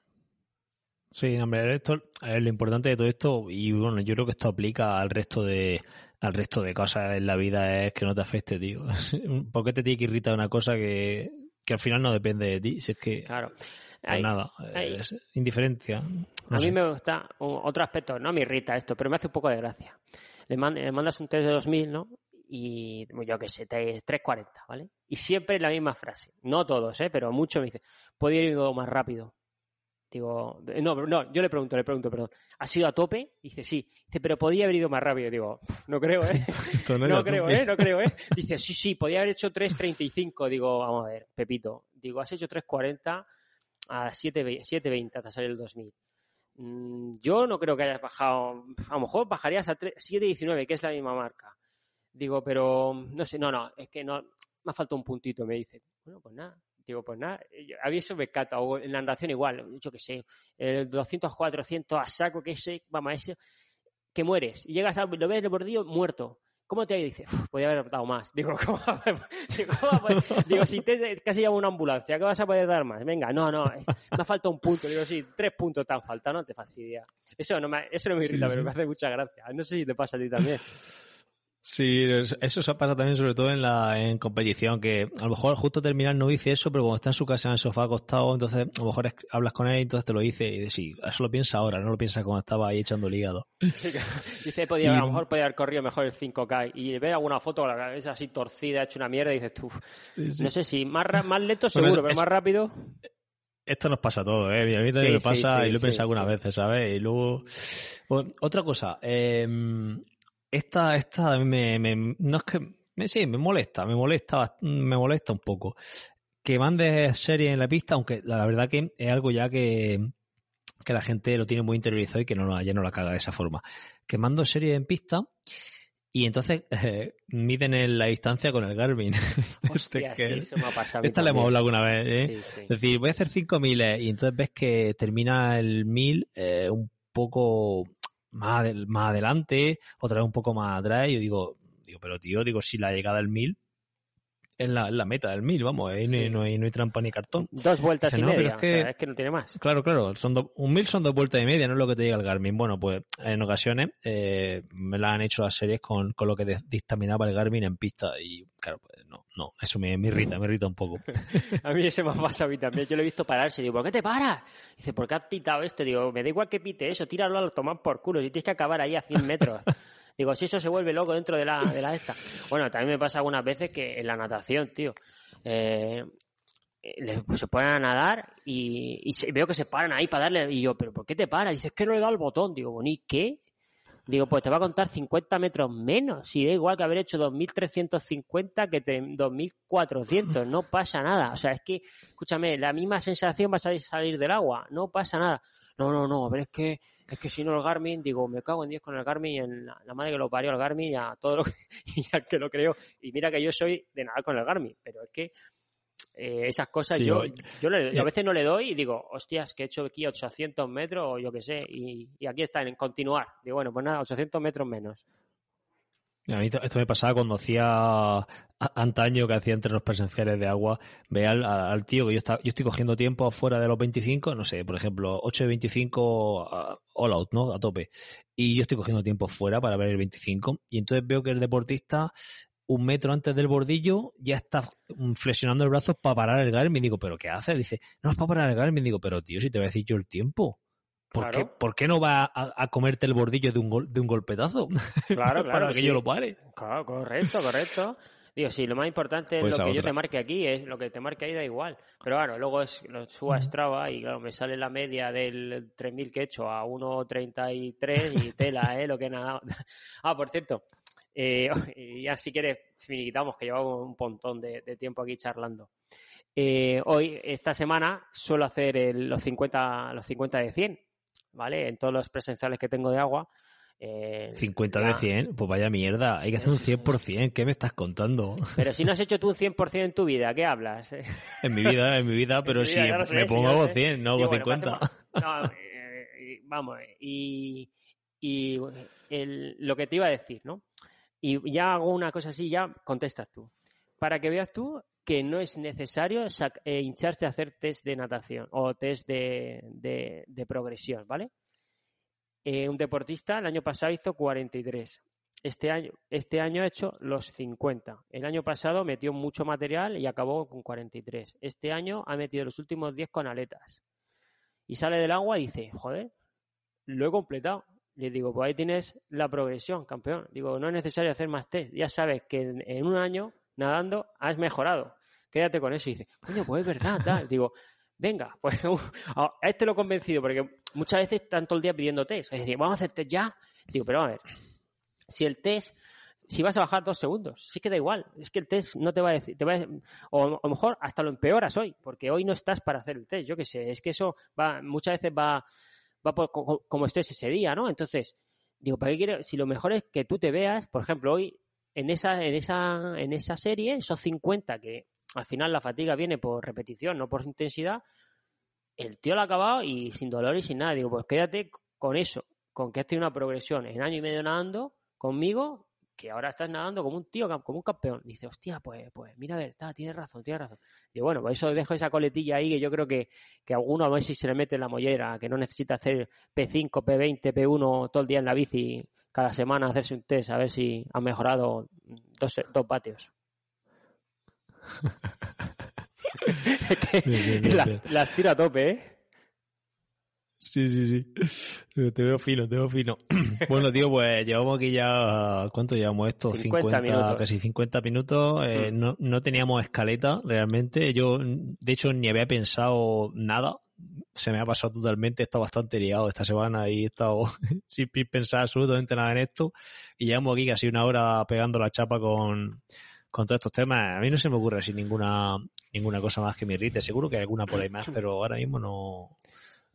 Sí, hombre, esto es lo importante de todo esto, y bueno, yo creo que esto aplica al resto de, al resto de cosas en la vida es que no te afecte, tío. ¿Por qué te tiene que irritar una cosa que, que al final no depende de ti? Si es que... Claro. Pues nada, es indiferencia. a mí me gusta otro aspecto, no me irrita esto, pero me hace un poco de gracia. Le, mandas un test de 2000, ¿no? Y yo qué sé, 340, ¿vale? Y siempre la misma frase. No todos, ¿eh? Pero muchos me dicen, ¿podría ir más rápido? Digo, no, no, yo le pregunto, le pregunto, perdón. ¿Ha sido a tope? Dice, sí. Dice, pero podía haber ido más rápido. Digo, no creo, ¿eh? no, creo, ¿eh? No creo, ¿eh? Dice, sí, sí, podía haber hecho 3.35. Digo, vamos a ver, Pepito. Digo, has hecho 3.40 a 7.20 hasta salir el 2000. Mm, yo no creo que hayas bajado, a lo mejor bajarías a 7.19, que es la misma marca. Digo, pero no sé, no, no, es que no, me ha faltado un puntito, me dice. Bueno, pues nada, digo, pues nada, había eso me cata, o en la natación igual, yo que sé, el 200, 400 a saco, que sé, vamos, a ese, que mueres, y llegas a, lo ves el bordillo muerto, ¿Cómo te? Dice, podía haber dado más. Digo, ¿cómo? Digo, si te, casi llamo una ambulancia, ¿qué vas a poder dar más? Venga, no, no, me ha faltado un punto. Digo, sí, tres puntos te han faltado, no te fastidia. Eso no me, eso no me irrita, pero me hace mucha gracia. No sé si te pasa a ti también. Sí, eso pasa también sobre todo en la en competición, que a lo mejor justo terminar no dice eso, pero cuando está en su casa en el sofá acostado, entonces a lo mejor hablas con él y entonces te lo dice y dice, sí, eso lo piensa ahora, no lo piensa cuando estaba ahí echando el hígado. dice, podía, a lo mejor podía haber corrido mejor el 5K y ve alguna foto con la cabeza así torcida, hecho una mierda y dices tú, no sé si más, más lento seguro, pero más rápido. Esto nos pasa a todos, ¿eh? A mí también me pasa y lo he pensado algunas veces, ¿sabes? Y luego... Otra cosa, eh, esta, esta me, me, no es que, me, sí, me molesta, me molesta, me molesta un poco. Que mandes series en la pista, aunque la verdad que es algo ya que, que la gente lo tiene muy interiorizado y que no, ya no la caga de esa forma. Que mando series en pista y entonces eh, miden la distancia con el Garmin. Hostia, sí, eso me ha pasado esta la hemos hablado alguna vez. ¿eh? Es decir, voy a hacer 5000 y entonces ves que termina el 1000 eh, un poco más, más adelante, otra vez un poco más atrás, y yo digo, digo, pero tío, digo, si la llegada del 1000 es la, la, meta del 1000, vamos, ahí no, hay, no, hay, trampa ni cartón. Dos vueltas y media, es que, es que no tiene más. Claro, claro, son un 1000 son dos vueltas y media, no es lo que te diga el Garmin. Bueno, pues en ocasiones eh, me la han hecho las series con, con lo que dictaminaba el Garmin en pista y claro, pues no, no, eso me, me irrita, me irrita un poco. a mí ese me pasa a mí también, yo lo he visto pararse, digo, ¿por qué te paras? Dice, ¿por qué has pitado esto? Digo, me da igual que pite eso, tíralo a tomar por culo, si tienes que acabar ahí a 100 metros. Digo, si eso se vuelve loco dentro de la, de la esta. Bueno, también me pasa algunas veces que en la natación, tío, eh, se ponen a nadar y, veo que se paran ahí para darle. Y yo, ¿pero por qué te paras? Dices que no le da el botón. Digo, ¿y qué? Digo, pues te va a contar 50 metros menos. Si da igual que haber hecho 2.350 que 2.400. No pasa nada. O sea, es que, escúchame, la misma sensación va a salir del agua. No pasa nada. No, no, no, pero es que es que si no el Garmin, digo, me cago en 10 con el Garmin y en la, madre que lo parió el Garmin y a todo lo que, y que lo creo. Y mira que yo soy de nada con el Garmin, pero es que eh, esas cosas yo, yo, a veces no le doy y digo, hostias, que he hecho aquí 800 metros o yo qué sé, y, y aquí está en continuar. Digo, bueno, pues nada, 800 metros menos. A mí esto me pasaba cuando hacía antaño que hacía entre los presenciales de agua, ve al, tío que yo, estoy cogiendo tiempo fuera de los 25, no sé, por ejemplo, 8 de 25 all out, ¿no? A tope. Y yo estoy cogiendo tiempo fuera para ver el 25 y entonces veo que el deportista un metro antes del bordillo ya está flexionando el brazo para parar el Garmin. Digo, ¿pero qué hace? Dice, no es para parar el Garmin. Digo, pero tío, si te voy a decir yo el tiempo. ¿Por, qué, ¿Por, qué, no va a, comerte el bordillo de un, gol, de un golpetazo? Claro, claro. Para que yo lo pare. Claro, correcto, correcto. Digo, sí, lo más importante es pues lo que yo te marque aquí, es lo que te marque ahí da igual. Pero claro, luego es, lo subo a Strava y claro, me sale la media del 3000 que he hecho a 1.33 y tela, ¿eh? Lo que nada. Ah, por cierto, eh, ya si quieres, finiquitamos que llevamos un montón de, tiempo aquí charlando. Eh, hoy, esta semana, suelo hacer los, 50, los 50 de 100. ¿Vale? En todos los presenciales que tengo de agua. Eh, 50 de 100, pues vaya mierda, hay que hacer un 100%, ¿qué me estás contando? Pero si no has hecho tú un 100% en tu vida, ¿qué hablas? En mi vida, en mi vida, pero si me pongo hago 100, no hago 50. no, eh, vamos, y, y lo que te iba a decir, ¿no? Y ya hago una cosa así, ya contestas tú. Para que veas tú que no es necesario eh, hincharse a hacer test de natación o test de, progresión, ¿vale? Eh, un deportista el año pasado hizo 43. Este año, este año ha hecho los 50. El año pasado metió mucho material y acabó con 43. Este año ha metido los últimos 10 con aletas. Y sale del agua y dice, joder, lo he completado. Le digo, pues ahí tienes la progresión, campeón. Digo, no es necesario hacer más test. Ya sabes que en, un año nadando has mejorado. Quédate con eso. Y dice, coño, pues es verdad, tal. Digo, venga, pues a este lo he convencido, porque muchas veces están todo el día pidiendo test. Es decir, vamos a hacer test ya. Digo, pero a ver, si el test, si vas a bajar dos segundos, sí que da igual. Es que el test no te va a decir, te va o a lo mejor hasta lo empeoras hoy, porque hoy no estás para hacer el test. Yo qué sé, es que eso va, muchas veces va va por como estés ese día, ¿no? Entonces, digo, ¿para qué quiero? Si lo mejor es que tú te veas, por ejemplo, hoy en esa, en esa, en esa serie, esos 50 que al final la fatiga viene por repetición, no por intensidad, el tío lo ha acabado y sin dolor y sin nada. Digo, pues quédate con eso, con que has tenido una progresión en año y medio nadando conmigo que ahora estás nadando como un tío, como un campeón. Dice, hostia, pues, pues mira, a ver, está, tienes razón, tienes razón. Y bueno, por eso dejo esa coletilla ahí que yo creo que, que alguno a ver si se le mete en la mollera, que no necesita hacer P5, P20, P1 todo el día en la bici, cada semana hacerse un test a ver si ha mejorado dos, dos patios. las tira a tope, ¿eh? Sí, sí, sí. Te veo fino, te veo fino. Bueno, tío, pues llevamos aquí ya. ¿Cuánto llevamos esto? 50, casi 50 minutos. Eh, mm. no, no teníamos escaleta realmente. Yo, de hecho, ni había pensado nada. Se me ha pasado totalmente. He estado bastante liado esta semana y he estado sin pensar absolutamente nada en esto. Y llevamos aquí casi una hora pegando la chapa con, con todos estos temas. A mí no se me ocurre así ninguna, ninguna cosa más que me irrite. Seguro que hay alguna por ahí más, pero ahora mismo no,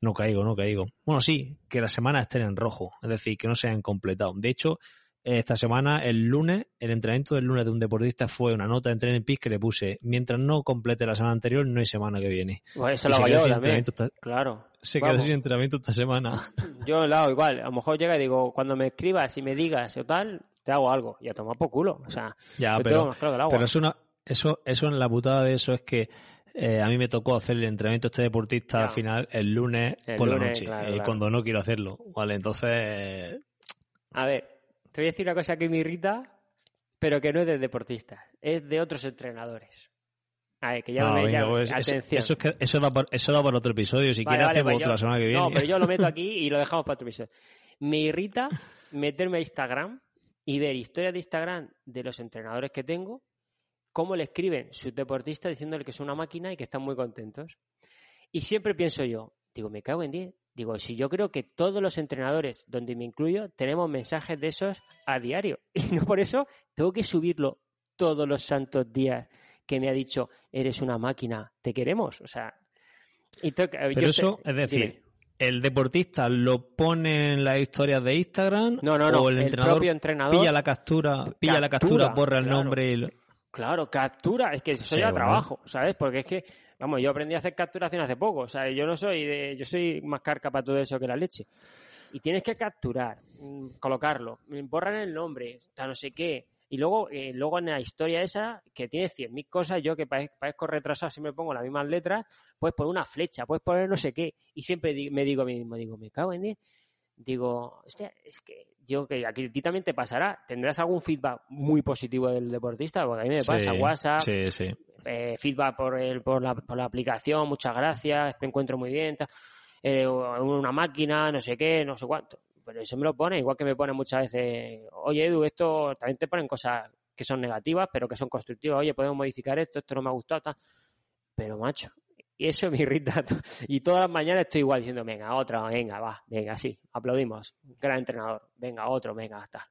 no caigo, no caigo. Bueno, sí, que la semana estén en rojo, es decir, que no se hayan completado. De hecho, esta semana, el lunes, el entrenamiento del lunes de un deportista fue una nota de Training Peaks que le puse, mientras no complete la semana anterior, no hay semana que viene. Pues eso lo hago yo también. claro. Se quedó sin entrenamiento esta semana. Yo lo hago igual. A lo mejor llega y digo, cuando me escribas y me digas o tal, te hago algo. Y a tomar por culo. O sea, ya, pero, pero es una, eso, eso en la putada de eso es que eh, a mí me tocó hacer el entrenamiento este deportista al final el lunes por la noche, eh, cuando no quiero hacerlo, ¿vale? Entonces... A ver, te voy a decir una cosa que me irrita, pero que no es de deportistas, es de otros entrenadores. A ver, que ya me pues, atención. Eso, es que, eso, va por, eso va por otro episodio, si quieres hacemos pues otro la semana que viene. No, pero yo lo meto aquí y lo dejamos para otro episodio. Me irrita meterme a Instagram y ver historias de Instagram de los entrenadores que tengo cómo le escriben sus deportistas diciéndole que es una máquina y que están muy contentos. Y siempre pienso yo, digo, me cago en 10. Digo, si yo creo que todos los entrenadores, donde me incluyo, tenemos mensajes de esos a diario. Y no por eso tengo que subirlo todos los santos días que me ha dicho, eres una máquina, te queremos. O sea, y Pero eso, es decir, ¿el deportista lo pone en las historias de Instagram? No, no, no. ¿O el, entrenador, entrenador pilla la captura, pilla la captura, borra el nombre y Claro, captura, es que eso ya trabajo, ¿sabes? Porque es que, vamos, yo aprendí a hacer capturación hace poco, o sea, yo no soy de, yo soy más carca para todo eso que la leche. Y tienes que capturar, mm, colocarlo, mm, borrar el nombre, hasta no sé qué. Y luego, eh, luego en la historia esa, que tiene cien mil cosas, yo que parezco retrasado, siempre pongo las mismas letras, puedes poner una flecha, puedes poner no sé qué. Y siempre me digo a mí mismo, digo, me cago en 10 digo, hostia, es que yo que aquí a ti también te pasará. ¿Tendrás algún feedback muy positivo del deportista? Porque a mí me pasa WhatsApp, eh, feedback por, el, por, la, por la aplicación, muchas gracias, te encuentro muy bien, eh, una máquina, no sé qué, no sé cuánto. Pero eso me lo pone, igual que me pone muchas veces, oye Edu, esto también te ponen cosas que son negativas, pero que son constructivas. Oye, podemos modificar esto, esto no me ha gustado. Pero macho, y eso me irrita. Y todas las mañanas estoy igual diciendo, venga, otra, venga, va, venga, sí, aplaudimos. Gran entrenador, venga, otro, venga, hasta.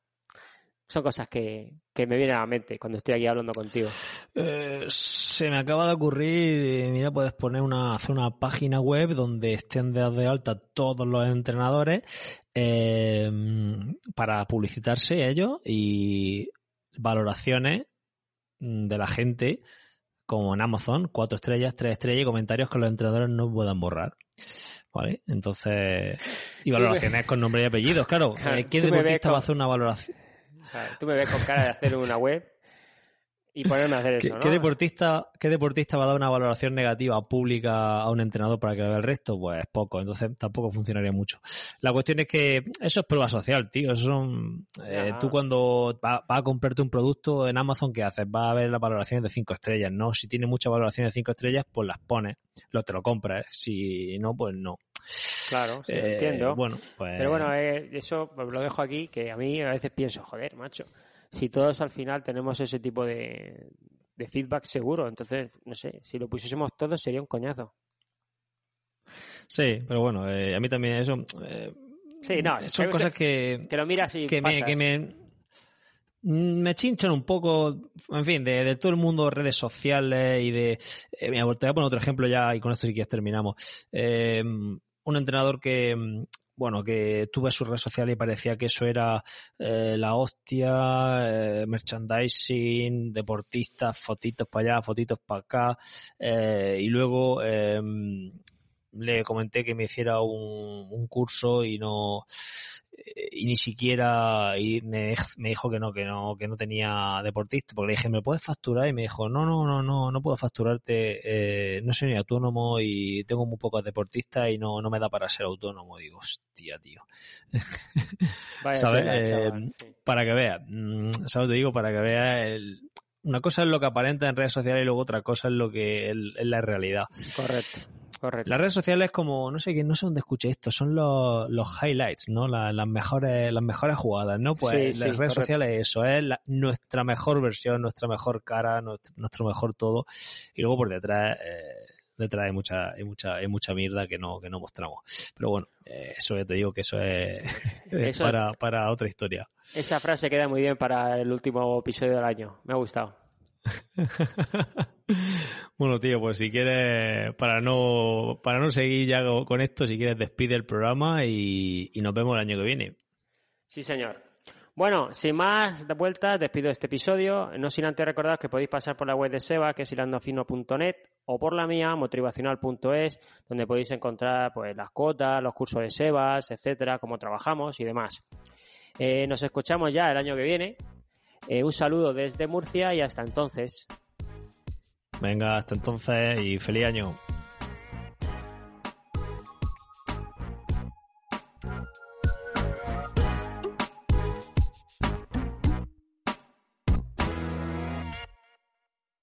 Son cosas que, que me vienen a la mente cuando estoy aquí hablando contigo. Eh, se me acaba de ocurrir, eh, mira, puedes poner una, hacer una página web donde estén de alta todos los entrenadores eh, para publicitarse ellos y valoraciones de la gente como en Amazon, cuatro estrellas, tres estrellas y comentarios que los entrenadores no puedan borrar. ¿Vale? Entonces, y valoraciones con nombre y apellidos, claro. ¿Quién deportista va a hacer una valoración? tú me ves con cara de hacer una web y ponerme a hacer eso. ¿Qué, ¿no? qué deportista, ¿Qué deportista va a dar una valoración negativa pública a un entrenador para que lo vea el resto? Pues poco, entonces tampoco funcionaría mucho. La cuestión es que eso es prueba social, tío. Eso son, eh, tú cuando vas a comprarte un producto en Amazon, ¿qué haces? Vas a ver las valoraciones de 5 estrellas, ¿no? Si tiene muchas valoraciones de 5 estrellas, pues las pones, lo te lo compras. ¿eh? Si no, pues no. Claro, sí, Eh, entiendo. Bueno, pues. Pero bueno, eh, eso lo dejo aquí, que a mí a veces pienso, joder, macho, si todos al final tenemos ese tipo de, de feedback seguro, entonces, no sé, si lo pusiésemos todos sería un coñazo. Sí, pero bueno, eh, a mí también eso. eh, Sí, no, son que- cosas que. Que lo miras y que me, pasas. que me, mm, me chinchan un poco, en fin, de, de todo el mundo de redes sociales y de... eh, mira, te voy a poner otro ejemplo ya y con esto sí que terminamos. Eh, un entrenador que, bueno, que tuve sus redes sociales y parecía que eso era eh, la hostia, eh, merchandising, deportistas, fotitos para allá, fotitos para acá, eh, y luego... eh, le comenté que me hiciera un, curso y no y ni siquiera y me, me dijo que no que no que no tenía deportista porque le dije me puedes facturar y me dijo no no no no no puedo facturarte eh, no soy ni autónomo y tengo muy pocos deportistas y no no me da para ser autónomo. Digo hostia tío. Vaya ¿sabes? Eh, sí. para que veas mm, sabes te digo para que veas una cosa es lo que aparenta en redes sociales y luego otra cosa es lo que es es la realidad. Correcto, correcto. las redes sociales como, no sé qué, no sé dónde escuché esto, son los, los highlights, ¿no? La- las mejores, las mejores jugadas, ¿no? Pues Sí, las sí, redes correcto. sociales eso, es la- nuestra mejor versión, nuestra mejor cara, nuestro, nuestro mejor todo. Y luego por detrás, eh, detrás hay mucha, hay mucha, hay mucha mierda que no, que no mostramos. Pero bueno, eh, eso ya te digo que eso es, es Eso- para, para otra historia. Esa frase queda muy bien para el último episodio del año. Me ha gustado. Bueno, tío, pues si quieres, para no, para no seguir ya con esto, si quieres despide el programa y, nos vemos el año que viene. Sí, señor. Bueno, sin más de vueltas, despido este episodio. No sin antes recordar que podéis pasar por la web de Seba, que es hilandofino.net, o por la mía, motivacional.es, donde podéis encontrar pues las cuotas, los cursos de Sebas, etcétera, cómo trabajamos y demás. Eh, nos escuchamos ya el año que viene. Eh, un saludo desde Murcia y hasta entonces. Venga, hasta entonces y feliz año.